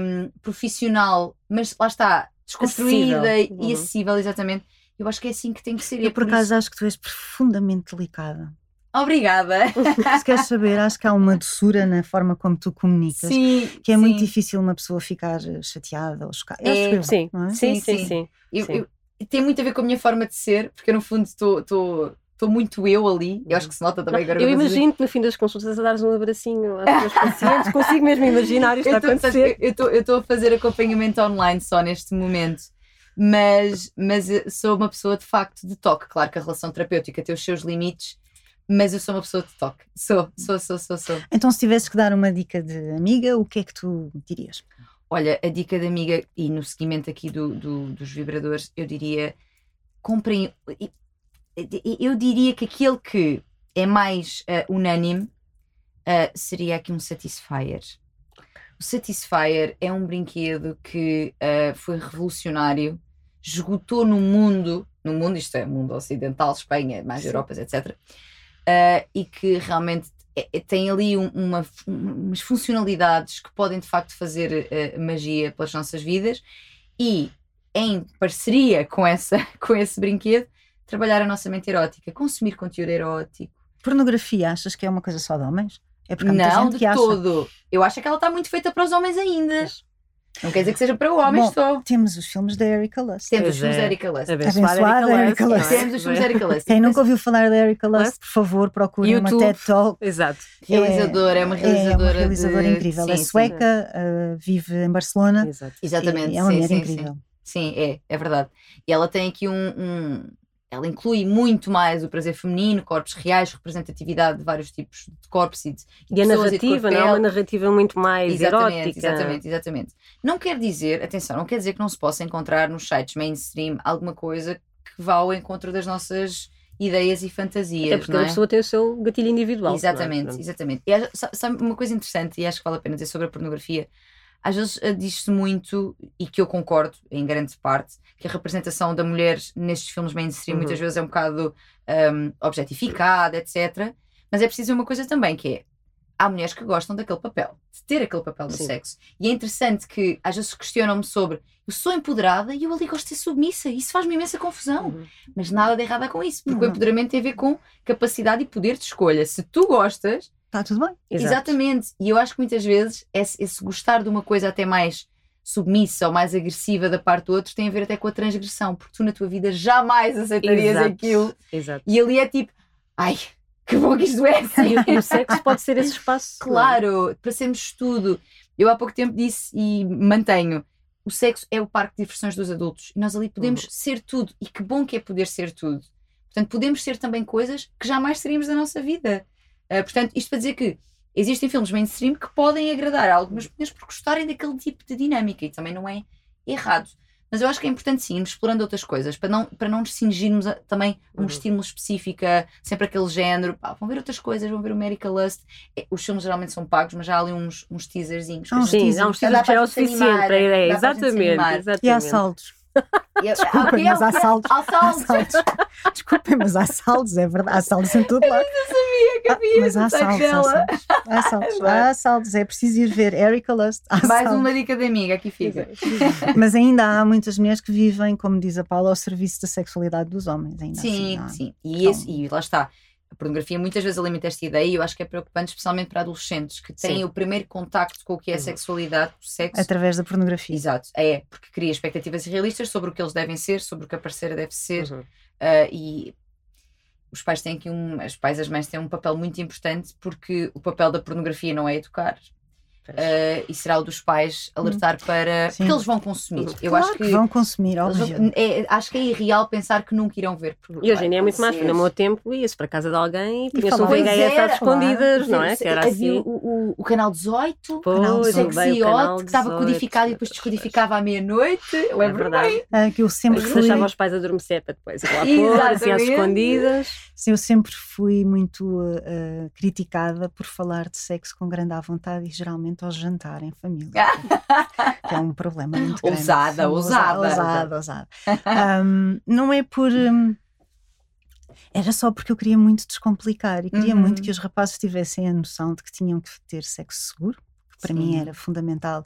hum, profissional, mas lá está, desconstruída Acessível. e Uhum. acessível, exatamente. Eu acho que é assim que tem que ser. e é Eu, por por acaso, isso- acho que tu és profundamente delicada. Obrigada. [laughs] Se queres saber, acho que há uma doçura na forma como tu comunicas. Sim, Que é muito sim. difícil uma pessoa ficar eh, chateada ou chocada. É, Acho eu, Sim, é? sim, Sim, sim, sim. sim. Eu- Sim. eu- tem muito a ver com a minha forma de ser, porque eu no fundo estou estou muito eu ali. Eu acho que se nota também agora. eu dizer- imagino-te no fim das consultas a dares um abracinho às tuas pacientes, consigo mesmo imaginar isto a Eu tô- sabes, acontecer. eu estou- eu estou a fazer acompanhamento online só neste momento, mas, mas eu sou uma pessoa de facto de toque. Claro que a relação terapêutica tem os seus limites, mas eu sou uma pessoa de toque. Sou, sou, sou, sou, sou. Então, se tivesses que dar uma dica de amiga, o que é que tu dirias? Olha, a dica da amiga, e no seguimento aqui do, do- dos vibradores, eu diria: comprem. Eu diria que aquele que é mais eh, unânime eh, seria aqui um Satisfyer. O Satisfyer é um brinquedo que eh, foi revolucionário, esgotou no mundo, no mundo, isto é, mundo ocidental, Espanha, mais Sim. Europas, etc. e que realmente é- é- tem ali um- uma, umas funcionalidades que podem de facto fazer magia pelas nossas vidas e em parceria com, essa, [laughs] com esse brinquedo trabalhar a nossa mente erótica, consumir conteúdo erótico, Pornografia, achas que é uma coisa só de homens? É porque há muita Não, gente de que acha. todo. Eu acho que ela está muito feita para os homens ainda. Não quer dizer que seja para homens Bom, só. Temos os filmes da Erika Lust. Temos os filmes é. da Erika Lust. Abençoada Abençoada Erika Erika Lust, é? Temos os filmes da Erika Lust. Quem nunca ouviu falar da Erika Lust, por favor, procure uma YouTube. TED Talk. Exato. Realizadora, é uma É realizadora. uma realizadora de- incrível. é sueca, uh, vive em Barcelona. Exato. Exatamente. é uma sim, mulher sim, incrível. Sim. Sim, é, é verdade. E ela tem aqui um, um- Ela inclui muito mais o prazer feminino, corpos reais, representatividade de vários tipos de corpos e de, E a pessoas e narrativa, não é uma narrativa muito mais Exatamente, erótica. exatamente, exatamente. Não quer dizer, atenção, não quer dizer que não se possa encontrar nos sites mainstream alguma coisa que vá ao encontro das nossas ideias e fantasias. Até porque não é? pessoa tem o seu gatilho individual. não é? Exatamente, exatamente. E acho- sa- sabe uma coisa interessante, e acho que vale a pena dizer sobre a pornografia? Às vezes eh, diz-se muito, e que eu concordo em grande parte, que a representação da mulher nestes filmes mainstream Uhum. muitas vezes é um bocado um, objetificada, etc. Mas é preciso uma coisa também, que é há mulheres que gostam daquele papel, de ter aquele papel no Sim. sexo. E é interessante que às vezes questionam-me sobre eu sou empoderada e eu ali gosto de ser submissa, e isso faz-me imensa confusão. Uhum. Mas nada de errado com isso, porque Não. o empoderamento tem a ver com capacidade e poder de escolha. Se tu gostas, Está tudo bem. Exato. Exatamente. E eu acho que muitas vezes esse, esse gostar de uma coisa até mais submissa ou mais agressiva da parte do outro tem a ver até com a transgressão, porque tu na tua vida jamais aceitarias Exato. aquilo. Exato. E ali é tipo, ai, que bom que isto é assim. [laughs] O sexo pode ser esse espaço. claro, para sermos tudo. Eu há pouco tempo disse e mantenho. O sexo é o parque de diversões dos adultos e nós ali podemos Uhum. ser tudo. E que bom que é poder ser tudo. Portanto, podemos ser também coisas que jamais seríamos da nossa vida. Ah, portanto, isto para dizer que existem filmes mainstream que podem agradar a algumas mulheres por gostarem daquele tipo de dinâmica e também não é errado. Mas eu acho que é importante sim irmos explorando outras coisas para não, para não nos cingirmos a- também a um Uhum. estímulo específico, sempre aquele género. Pá, vão ver outras coisas, vão ver o America Lust. É, Os filmes geralmente são pagos, mas já há ali uns, uns teaserzinhos. uns Sim, há uns títulos dá que já é o suficiente animar, para a ideia. Exatamente. animar. E há exatamente. Ah, Desculpem, mas há saldos. Há saldos. Há saldos. Desculpem, mas há saldos, é verdade. Há saldos em todo lado. sabia que Ah, havia mas há saldos, há saldos. Há saldos. [laughs] Há saldos. É preciso ir ver Erika Lust. Há Mais saldos. uma dica de amiga, aqui fica. Mas ainda há muitas mulheres que vivem, como diz a Paula, ao serviço da sexualidade dos homens. Ainda assim, Sim, não é? sim. E, Então- esse- e lá está. A pornografia muitas vezes alimenta esta ideia e eu acho que é preocupante, especialmente para adolescentes que têm Sim. o primeiro contacto com o que é sexualidade, o sexo. Através da pornografia. Exato, é, porque cria expectativas irrealistas sobre o que eles devem ser, sobre o que a parceira deve ser, Uhum. ah, e os pais têm aqui um, as pais as mães têm um papel muito importante porque o papel da pornografia não é educar, Ah, e será o dos pais alertar para. Sim. Porque eles vão consumir. Eu Claro acho que que. vão consumir, óbvio. é, acho que é irreal pensar que nunca irão ver. porque E hoje em dia é muito mais. No meu tempo ia-se para a casa de alguém e E punha-se um. VHS às escondidas, não é? Sim, Que era havia assim. o, o, o canal 18, Canal Pois, 18. o bem, o Sexy canal Hot, que estava 18, codificado e depois descodificava à meia-noite. É Lembro verdade. Ah, que eu sempre fui, deixava os pais adormecer para depois ir lá pôr, assim às escondidas. sim, eu sempre fui muito ah, criticada por falar de sexo com grande à vontade e geralmente ao jantar em família. [laughs] que é um problema muito grande. Ousada, ousada. Ousada, ousada. Ahm, não é por. hum, era só porque eu queria muito descomplicar e queria Uhum. muito que os rapazes tivessem a noção de que tinham que ter sexo seguro, que para mim Sim. era fundamental.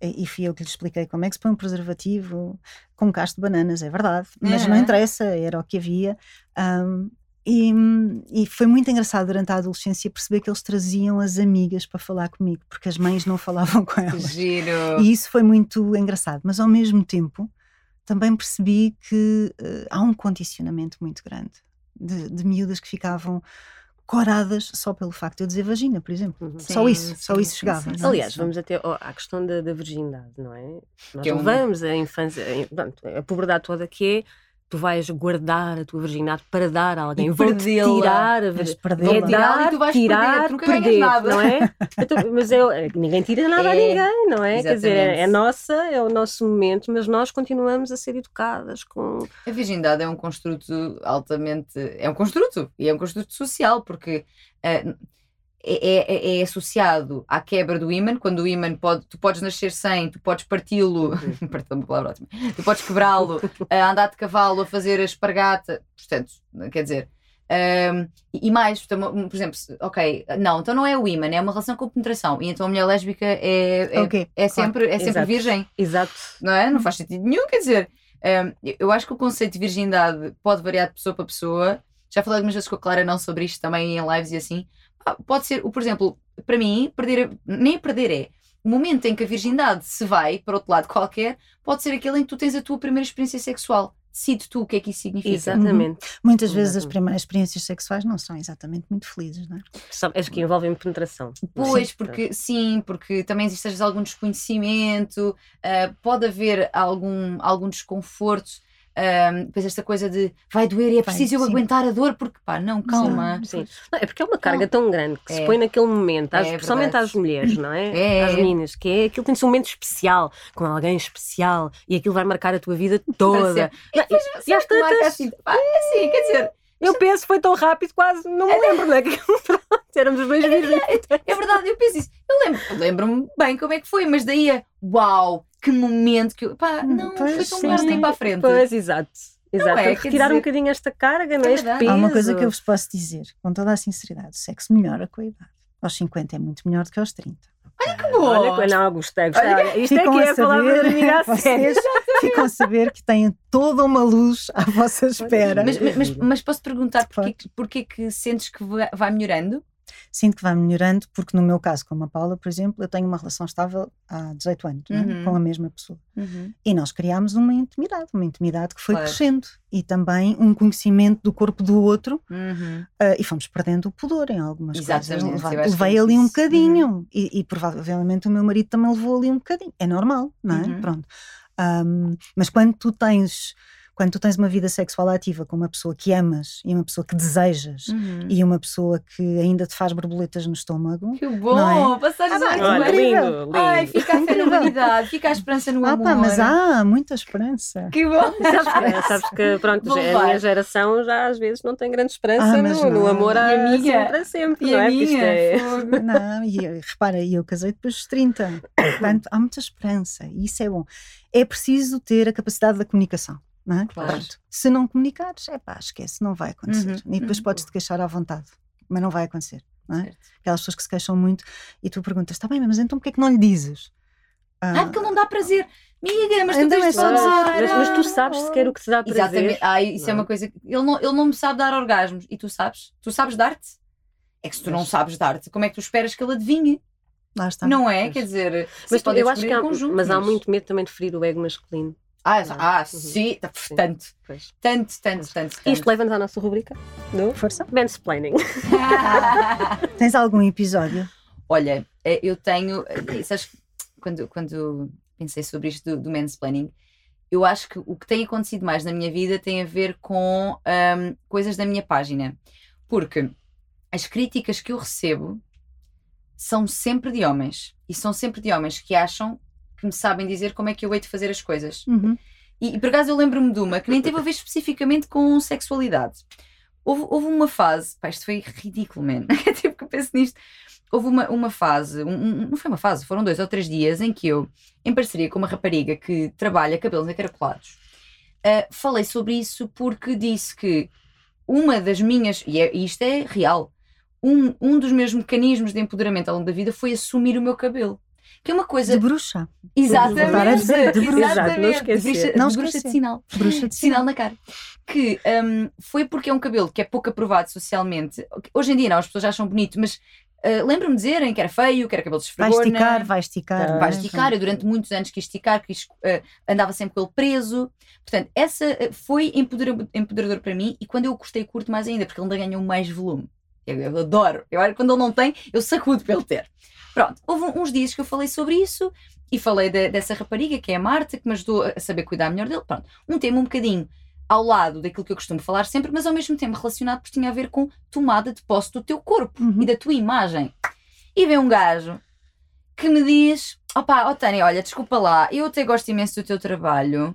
E fui eu que lhes expliquei como é que se põe um preservativo com cacho de bananas, é verdade, mas não Uhum. interessa, era o que havia. Ahm, e, e foi muito engraçado durante a adolescência perceber que eles traziam as amigas para falar comigo, porque as mães não falavam [laughs] com elas. Giro. E isso foi muito engraçado, mas ao mesmo tempo também percebi que eh, há um condicionamento muito grande de, de miúdas que ficavam coradas só pelo facto de eu dizer vagina, por exemplo. Uhum. só Sim, isso, só sim, isso sim, chegava. sim, é? Aliás, vamos até ao- à questão da, da virgindade, não é? Nós Que é um- levamos a infância, a, pronto, a puberdade toda que é tu vais guardar a tua virgindade para dar a alguém, vão tirar a perdê-la. É tirá-la e dar, tu vais tirar, perder, perder, nada. não é? Então, mas é, ninguém tira nada a É, ninguém, não é? Quer dizer, é, é exatamente. nossa, é o nosso momento, mas nós continuamos a ser educadas com. A virgindade é um construto altamente. É um construto. E é um construto social, porque ah, é, é- é associado à quebra do ímã. Quando o ímã pode. Tu podes nascer sem, tu podes parti-lo. [laughs] parti é. Tu podes quebrá-lo, a andar de cavalo, a fazer a espargata. Portanto, quer dizer. ahm, e mais, por exemplo, ok, não, então não é o ímã, é uma relação com penetração. E então a mulher lésbica é, é, Ok, é claro. sempre, é sempre Exato. virgem Exato. não é? Não faz sentido nenhum, quer dizer, hum, eu acho que o conceito de virgindade pode variar de pessoa para pessoa já falei algumas vezes com a Clara não sobre isto também em lives e assim. Ah, Pode ser, o- por exemplo, para mim, perder, nem perder é o momento em que a virgindade se vai para outro lado qualquer, pode ser aquele em que tu tens a tua primeira experiência sexual. Decide tu o que é que isso significa. Exatamente. Muitas vezes as Exatamente. primeiras experiências sexuais não são exatamente muito felizes, não é? São- As que envolvem penetração. Pois, Sim. porque sim, porque também existe às vezes algum desconhecimento, ah, pode haver algum, algum desconforto. Ah, depois esta coisa de vai doer e é preciso eu sim. aguentar a dor, porque pá, não, calma. Sim. Não, é porque é uma carga tão grande que se É. põe naquele momento, às, É especialmente verdade. às mulheres, não é? É. Às meninas, que é aquilo tem de ser um momento especial, com alguém especial, e aquilo vai marcar a tua vida [laughs] toda. Não, e, e às que marca tantas, assim, pá, assim, quer dizer, eu penso foi tão rápido, quase não me lembro, não é? [laughs] Que éramos os dois virgens. é verdade, eu penso isso. Eu lembro, eu lembro-me bem como é que foi, mas daí é uau, que momento que eu. Pá, Hum, não, pois, foi tão sim, daí para a frente. Pois, exato. Exato, é, que retirar um dizer- bocadinho esta carga, não é? É Este peso. Há uma coisa que eu vos posso dizer, com toda a sinceridade: o sexo melhora com a idade. Aos 50 é muito melhor do que aos 30. Olha, não, gostei, gostei. Olha, Olha, isto é Ficam que é a a palavra saber- da amiga [laughs] a vocês ficam a saber que têm toda uma luz à vossa espera. Mas, mas, mas, mas posso perguntar porquê, porquê que sentes que vai melhorando? Sinto que vai melhorando, porque no meu caso, como a Paula, por exemplo, eu tenho uma relação estável há 18 anos é? Uhum. com a mesma pessoa. E nós criámos uma intimidade, uma intimidade que foi Claro. crescendo e também um conhecimento do corpo do outro Uhum. ah, e fomos perdendo o pudor em algumas Exatamente, coisas. Levei, que levei é ali um bocadinho e, e provavelmente o meu marido também levou ali um bocadinho. É normal, não é? Uhum. Pronto. Ahm, mas quando tu tens quando tu tens uma vida sexual ativa com uma pessoa que amas e uma pessoa que desejas Uhum. e uma pessoa que ainda te faz borboletas no estômago, Que bom! Não Passares Ah, incrível. lindo, lindo. Ai, fica a fé na humanidade, fica a esperança no ah amor. pá, mas há muita esperança. Que bom! Sabes, que- sabes que, pronto, Vou já- a minha geração já às vezes não tem grande esperança Ah, mas no, no amor a, a minha? assim para sempre, E não a é? Minha? é-. [laughs] Não, e repara, eu casei depois dos 30. Portanto, há muita esperança e isso é bom. É preciso ter a capacidade da comunicação. Não é? Claro. Pronto. Se não comunicares, é pá, esquece, não vai acontecer. Uhum, E depois uhum. podes te queixar à vontade, mas não vai acontecer. Não é? Certo. Aquelas pessoas que se queixam muito e tu perguntas, está bem, mas então porquê é que não lhe dizes? Ah, porque ele não dá prazer. Amiga, mas tu Então tens é de falar. mas, mas tu sabes sequer o que te dá prazer. Exatamente. Ai, isso é Não. uma coisa. que- Ele não, ele não me sabe dar orgasmos. E tu sabes? Tu sabes dar-te? É que se tu não Pois. sabes dar-te, como é que tu esperas que ele adivinhe? Lá está. Não é? Pois. Quer dizer, Mas podem eu acho que há, mas há muito medo também de ferir o ego masculino. Ah, Não é? ah Uhum. sim, Sim. tanto, Pois. tanto, tanto, tanto. tanto. Isto leva-nos à nossa rubrica do Força. mansplaining. [laughs] Tens algum episódio? Olha, eh, eu tenho. eh, Sabes, quando, quando pensei sobre isto do, do mansplaining, eu acho que o que tem acontecido mais na minha vida tem a ver com ahm, coisas da minha página. Porque as críticas que eu recebo são sempre de homens. E são sempre de homens que acham que me sabem dizer como é que eu hei de fazer as coisas. Uhum. E, e por acaso eu lembro-me de uma que nem teve a ver especificamente com sexualidade. Houve, houve uma fase, pá, isto foi ridículo, man. [laughs] É tipo que eu penso nisto. Houve uma, uma fase, um- não foi uma fase, foram dois ou três dias em que eu, em parceria com uma rapariga que trabalha cabelos encaracolados, ah, falei sobre isso porque disse que uma das minhas, e, é- e isto é real, um, um dos meus mecanismos de empoderamento ao longo da vida foi assumir o meu cabelo. Que é uma coisa. De bruxa. Exatamente. de bruxa. Exato, não esquecer. De bruxa, Não de bruxa de sinal. Bruxa de Sinal sinal. na cara. Que hum, foi porque é um cabelo que é pouco aprovado socialmente. Hoje em dia não, as pessoas acham bonito, mas ah, lembro-me de dizerem que era feio, que era cabelo de Vai esfregona. esticar, vai esticar. Vai é? Vai esticar. Eu durante muitos anos quis esticar, quis, ah, andava sempre com ele preso. Portanto, essa ah, foi empodera- empoderador para mim e quando eu cortei curto mais ainda, porque ele ainda ganhou mais volume. Eu, eu adoro. Eu, quando ele não tem, eu sacudo para ele ter. Pronto, houve uns dias que eu falei sobre isso e falei de- dessa rapariga que é a Marta, que me ajudou a saber cuidar melhor dele. Pronto, um tema um bocadinho ao lado daquilo que eu costumo falar sempre, mas ao mesmo tempo relacionado porque tinha a ver com tomada de posse do teu corpo Uhum. e da tua imagem. E vem um gajo que me diz: opá, ó Tânia, olha, desculpa lá, eu até gosto imenso do teu trabalho,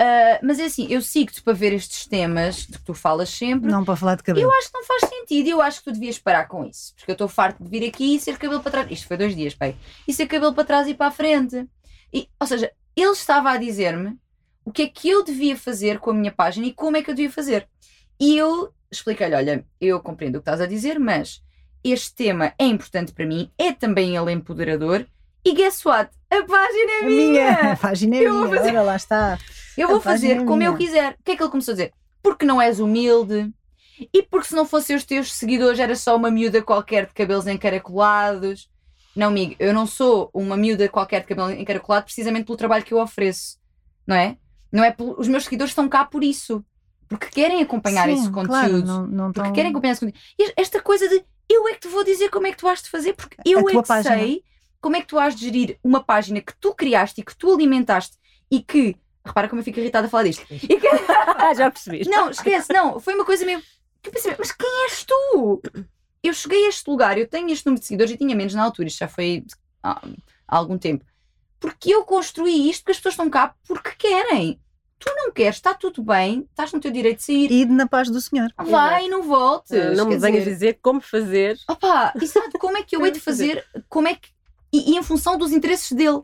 ah, mas é assim, eu sigo-te para ver estes temas de que tu falas sempre. Não para falar de cabelo. Eu acho que não faz sentido e eu acho que tu devias parar com isso. Porque eu estou farto de vir aqui e ser cabelo para trás. Isto foi dois dias, pai. E ser cabelo para trás e para a frente. E, ou seja, ele estava a dizer-me o que é que eu devia fazer com a minha página e como é que eu devia fazer. E eu expliquei-lhe: olha, eu compreendo o que estás a dizer, mas este tema é importante para mim, é também ele empoderador. E guess what? A página é A minha! minha, [laughs] a página é Eu minha. fazer- Ora, lá está. Eu vou fazer como eu quiser. O que é que ele começou a dizer? Porque não és humilde. E porque se não fossem os teus seguidores era só uma miúda qualquer de cabelos encaracolados. Não, amigo, eu não sou uma miúda qualquer de cabelo encaracolado precisamente pelo trabalho que eu ofereço. Não é? Não é pelo... Os meus seguidores estão cá por isso. Porque querem acompanhar Sim, esse claro, conteúdo. não, não porque tão- querem acompanhar esse conteúdo. E esta coisa de eu é que te vou dizer como é que tu has de fazer, porque eu é que página. sei como é que tu has de gerir uma página que tu criaste e que tu alimentaste e que. Repara como eu fico irritada a falar disto. E que- [laughs] Ah, já percebi. não, esquece, não. Foi uma coisa meio. Que eu pensei, mas quem és tu? Eu cheguei a este lugar, eu tenho este número de seguidores e tinha menos na altura, isto já foi há, há algum tempo. Porque eu construí isto porque as pessoas estão cá porque querem. Tu não queres, está tudo bem, estás no teu direito de sair. E na paz do Senhor. Vai e não voltes. Ah, não me venhas dizer, dizer como fazer. Opá, exato, como é que eu hei de fazer? Como é que. E, e em função dos interesses dele.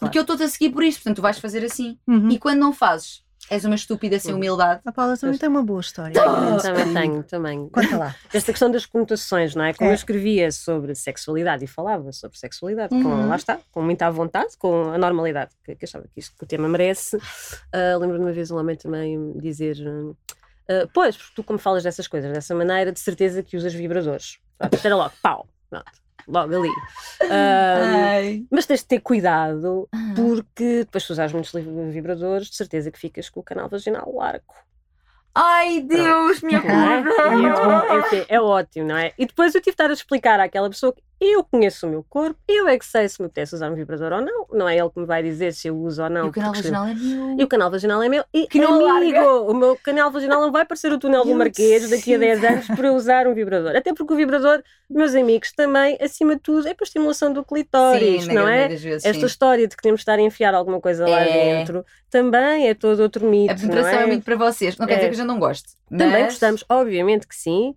Porque eu estou-te a seguir por isto, portanto tu vais fazer assim. Uhum. E quando não fazes, és uma estúpida sem Uhum. humildade. A Paula também tem uma boa história. Também tenho, também. Conta lá. [laughs] Esta questão das conotações, não é? Como É. eu escrevia sobre sexualidade e falava sobre sexualidade, com, Uhum. lá está, com muita vontade, com a normalidade que, que achava que, isto, que o tema merece. Ah, Lembro-me de uma vez um homem também dizer: ah, Pois, porque tu, como falas dessas coisas dessa maneira, de certeza que usas vibradores. Era logo, pau, pronto, logo ali. Ai. mas tens de ter cuidado, Ah. porque depois, se usares muitos vibradores, de certeza que ficas com o canal vaginal largo. Ai Deus, minha Não é? É é ótimo, não é? E depois eu tive de estar a explicar àquela pessoa que eu conheço o meu corpo, eu é que sei se me apetece usar um vibrador ou não, não é ele que me vai dizer se eu uso ou não. E o canal vaginal é meu. e o canal vaginal é meu. E, Que não amigo, larga. o meu canal vaginal não vai parecer o túnel do Marquês daqui a sei. 10 anos eu usar um vibrador. Até porque o vibrador, meus amigos, também, acima de tudo, é para a estimulação do clitóris, Sim, não é? vezes, Esta sim. história de que temos de estar a enfiar alguma coisa lá É. dentro também é todo outro mito. A penetração não é? é? muito para vocês. Não quer É. dizer que gente não goste. Também mas- gostamos, obviamente que sim.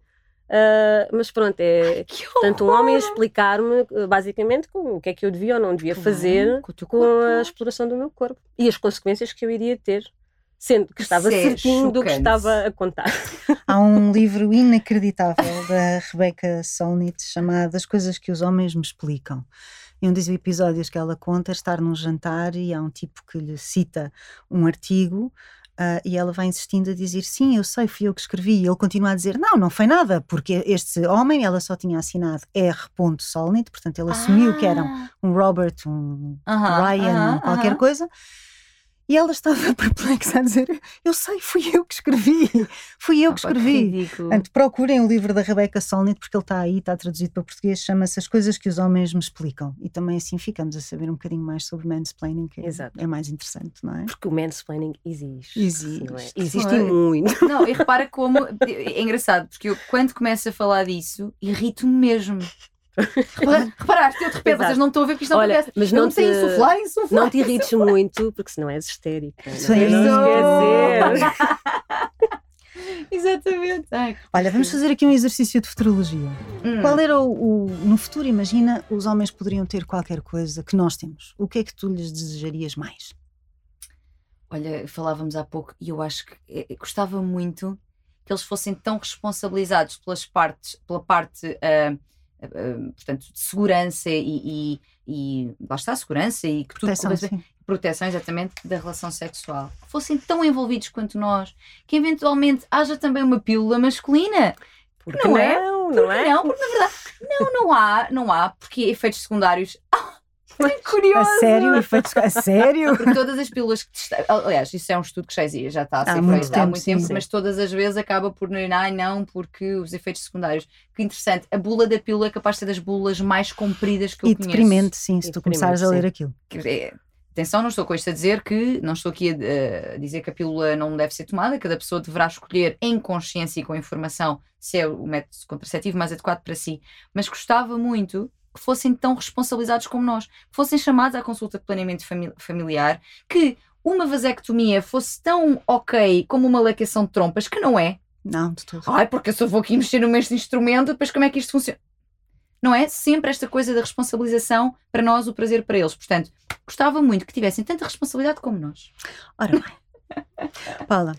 Ah, mas pronto, é Que portanto um homem a explicar-me eh, basicamente como- o que é que eu devia ou não devia fazer com com a exploração do meu corpo e as consequências que eu iria ter, sendo que estava é certinho do que estava a contar. [laughs] Há um livro inacreditável da Rebecca Solnit chamado As Coisas que os Homens Me Explicam. E um dos episódios que ela conta é estar num jantar e há um tipo que lhe cita um artigo ah, e ela vai insistindo a dizer sim, eu sei, fui eu que escrevi. E ele continua a dizer não, não foi nada, porque este homem, ela só tinha assinado R. Solnit, portanto ele assumiu que era Ah. um Robert, um Aham, Ryan, aham, qualquer aham. coisa. E ela estava [laughs] perplexa a dizer: Eu sei, fui eu que escrevi, fui eu que Opa, escrevi. ridículo. Portanto, procurem o livro da Rebecca Solnit, porque ele está aí, está traduzido para português, chama-se As Coisas que os Homens Me Explicam. E também assim ficamos a saber um bocadinho mais sobre mansplaining, que é- Exato. é mais interessante, não é? Porque o mansplaining existe. Existe. é? Existe muito. [laughs] Não, e repara como. É engraçado, porque eu, quando começo a falar disso, irrito-me mesmo. Repara- [laughs] Reparaste, eu de repente, vocês não estão a ver que isto não Olha, acontece. mas eu não não sei te- insuflar, insuflar. Não te irrites [laughs] muito, porque senão és histérica. Não, Sim. é? não esquecer. [laughs] Exatamente. Ai, Olha, vamos fazer aqui um exercício de futurologia. hum. Qual era o, o- No futuro, imagina, os homens poderiam ter qualquer coisa que nós temos. O que é que tu lhes desejarias mais? Olha, falávamos há pouco e eu acho que eh, gostava muito que eles fossem tão responsabilizados pelas partes, pela parte, ah, portanto, de segurança e, e, e lá está a segurança e que tudo Proteção, proteção exatamente da relação sexual. Que fossem tão envolvidos quanto nós, que eventualmente haja também uma pílula masculina. Porque Não é? Não, Porque não é? não? Porque na verdade, não, não há, não há, porque efeitos secundários. [laughs] Que curioso! A sério? Efeitos... A sério? Porque todas as pílulas que testa... Aliás, isso é um estudo que já existe, já está a ser Há muito há tempo, muito sim, tempo, sim. mas todas as vezes acaba por ai não, porque os efeitos secundários. Que interessante, a bula da pílula é capaz de ser das bulas mais compridas que eu E conheço. deprimente, sim, se E tu começares a deprimente, ler aquilo. É- Atenção, não estou com isto a dizer que, não estou aqui a, a dizer que a pílula não deve ser tomada, cada pessoa deverá escolher em consciência e com informação se é o método contraceptivo mais adequado para si. Mas gostava muito que fossem tão responsabilizados como nós, que fossem chamados à consulta de planeamento fami- familiar, que uma vasectomia fosse tão ok como uma laqueação de trompas, que não é. Não, de todo. Ai, porque eu só vou aqui mexer no mesmo instrumento, depois como é que isto funciona? Não é? Sempre esta coisa da responsabilização para nós, o prazer para eles. Portanto, gostava muito que tivessem tanta responsabilidade como nós. Ora bem. [laughs] Paula,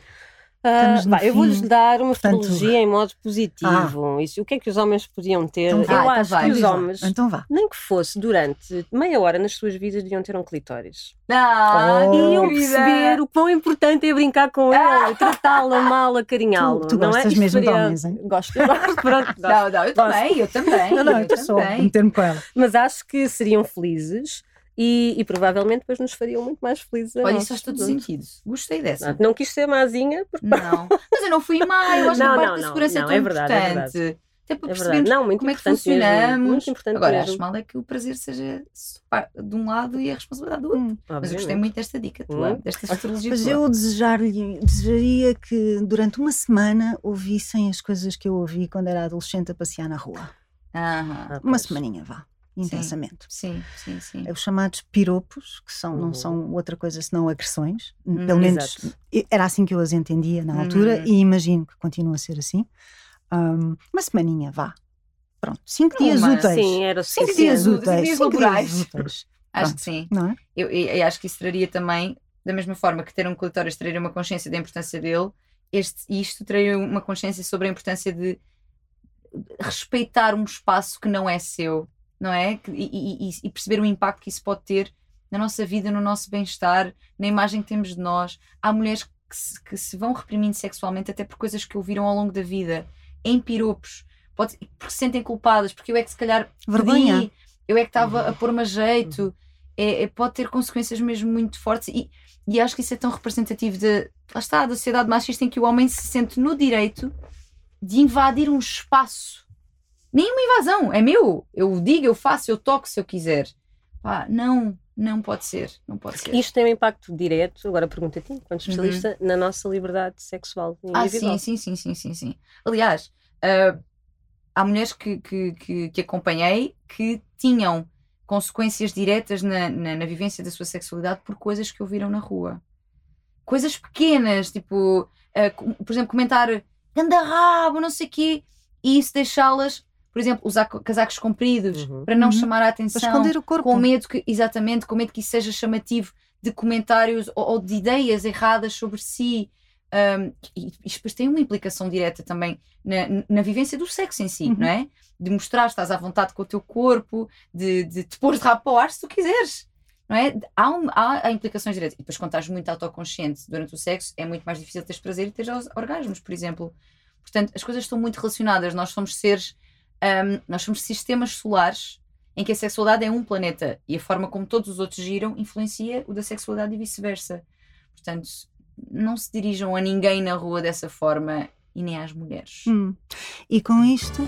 Ah, vá, eu vou-lhes dar uma Portanto- astrologia em modo positivo. Isso, o que é que os homens podiam ter? Então eu então acho vai. que os lá. homens, Então vá. nem que fosse durante meia hora nas suas vidas, deviam ter um clitóris. Ah, Oh. E iam perceber o quão importante é brincar com ele, tratá-lo, amá-lo, acarinhá-lo. Tu- tu não é? gostas Isto mesmo de faria- homens, hein? Gosto, eu gosto, [laughs] pronto, gosto. Não, não, eu também, eu também. Não, não, eu eu só também. meter-me com ela. Mas acho que seriam felizes e, e provavelmente depois nos fariam muito mais felizes. Olha, isso faz todo sentido. Gostei dessa. Não, não quis ser mazinha, porque Não, [laughs] mas eu não fui má, eu acho Não, que a parte não, da segurança não, é tão é verdade, é importante. Até para é verdade. percebermos Não, muito como é que importante funcionamos. muito importante Agora, mesmo. acho mal é que o prazer seja de um lado e a responsabilidade do outro. Hum. Mas eu gostei muito desta dica tua, Hum. desta astrologia Mas tua. eu desejar-lhe, desejaria que durante uma semana ouvissem as coisas que eu ouvi quando era adolescente a passear na rua. Aham. Ah, Uma pois. semaninha, vá. Intensamente. Sim, sim, sim. É os chamados piropos, que são, Uhum. não são outra coisa senão agressões. Hum, Pelo menos exato. era assim que eu as entendia na altura Uhum. e imagino que continua a ser assim. Ahm, uma semaninha, vá. Pronto, cinco dias úteis. Sim, era Cinco dias Cinco úteis. dias cinco laborais. dias úteis. Acho Pronto. que sim. Não é? Eu, eu- eu acho que isso traria também, da mesma forma que ter um clitóris traria uma consciência da importância dele, este, isto traria uma consciência sobre a importância de respeitar um espaço que não é seu, não é? E, e- e- e perceber o impacto que isso pode ter na nossa vida, no nosso bem-estar, na imagem que temos de nós. Há mulheres que se, que se vão reprimindo sexualmente até por coisas que ouviram ao longo da vida, em piropos, pode, porque se sentem culpadas, porque eu é que se calhar Vergonha. pedi, eu é que estava a pôr-me a jeito. É, é- pode ter consequências mesmo muito fortes e, e acho que isso é tão representativo de, lá está, da sociedade machista em que o homem se sente no direito de invadir um espaço. Nem uma invasão, é meu. Eu digo, eu faço, eu toco se eu quiser. Pá, não, não pode ser, não pode ser. Isto tem um impacto direto, agora pergunta a ti, enquanto especialista, na nossa liberdade sexual Uhum. Ah, sim, sim, sim, sim, sim, sim. Aliás, ah, há mulheres que, que, que, que acompanhei que tinham consequências diretas na, na, na vivência da sua sexualidade por coisas que ouviram na rua. Coisas pequenas, tipo, com- por exemplo, comentar ganda rabo, não sei o quê, e isso deixá-las, por exemplo, usar co- casacos compridos Uhum. para não Uhum. chamar a Para atenção esconder o corpo. com medo que, exatamente, com medo que isso seja chamativo de comentários ou, ou de ideias erradas sobre si. Um, e isto depois tem uma implicação direta também na, na vivência do sexo em si, Uhum. não é? De mostrar que estás à vontade com o teu corpo, de, de te pôr de rabo para o ar se tu quiseres. Não é? Há, um- há, há implicações diretas. E depois, quando estás muito autoconsciente durante o sexo, é muito mais difícil teres prazer e teres os- orgasmos, por exemplo. Portanto, as coisas estão muito relacionadas. Nós somos seres, um, nós somos sistemas solares em que a sexualidade é um planeta e a forma como todos os outros giram influencia o da sexualidade e vice-versa. Portanto, não se dirijam a ninguém na rua dessa forma e nem às mulheres. Hum. E com isto,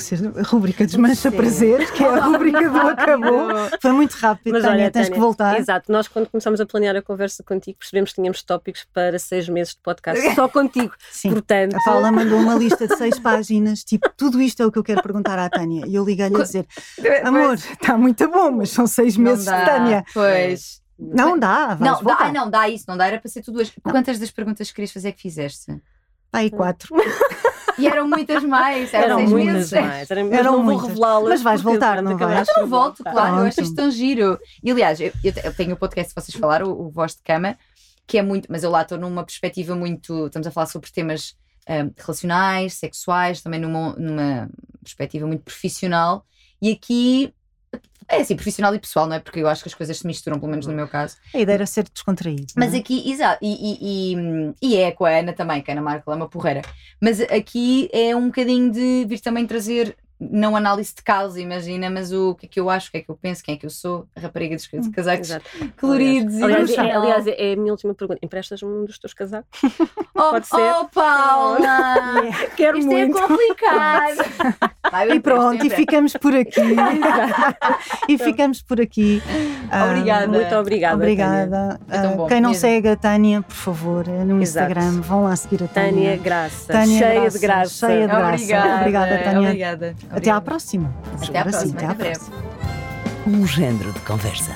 ser a rubrica Desmancha. Prazer, que é a rubrica do Acabou. [laughs] Foi muito rápido, Mas Tânia, olha, tens Tânia, que voltar. Exato, nós quando começámos a planear a conversa contigo percebemos que tínhamos tópicos para seis meses de podcast só [laughs] contigo. Sim. Portanto, A Paula mandou uma lista de seis páginas, tipo, tudo isto é o que eu quero perguntar à Tânia. E eu liguei-lhe a dizer: Amor, está muito bom, mas são seis meses de. Tânia. Pois. Não dá, Não, dá, não, dá isso, não dá, era para ser tudo hoje. Quantas das perguntas que querias fazer que fizeste? Aí quatro. E eram muitas mais, eram, eram seis muitas meses. mais. [laughs] Eram, Eram não muitas. vou revelá-las. Mas vais voltar, não acabaste vais? Eu volto, voltar. claro, eu acho isto tão giro. E aliás, eu, eu te- eu tenho o podcast que vocês falaram, o, o Voz de Cama, que é muito, mas eu lá estou numa perspectiva muito. Estamos a falar sobre temas ahm, relacionais, sexuais, também numa, numa perspectiva muito profissional. E aqui é assim, profissional e pessoal, não é? Porque eu acho que as coisas se misturam, pelo menos no meu caso. A ideia era ser descontraído. Mas é? aqui, exato, e, e, e, e é com a Ana também, que a Ana Marca é uma porreira. Mas aqui é um bocadinho de vir também trazer, não análise de causa, imagina, mas o que é que eu acho, o que é que eu penso, quem é que eu sou, a rapariga dos Hum, casacos Exato. coloridos e Aliás, é, aliás, é a minha última pergunta. Emprestas-me um dos teus casacos? [laughs] oh, pode ser. oh, Paula! [laughs] Quero Isto é muito. complicado! [laughs] Vai, E pronto, e ficamos por aqui. e ficamos por aqui. Obrigada. Muito obrigada. Obrigada. É bom, Quem não mesmo. segue a Tânia, por favor, é no Exato. Instagram, vão lá seguir a Tânia. Tânia Graça. Tânia cheia Graça, de graça. cheia de graça. Obrigada, Obrigada, Tânia. Obrigada. Até à Obrigada. próxima. Até à Agora sim, próxima, até à breve. próxima. Um género de conversa.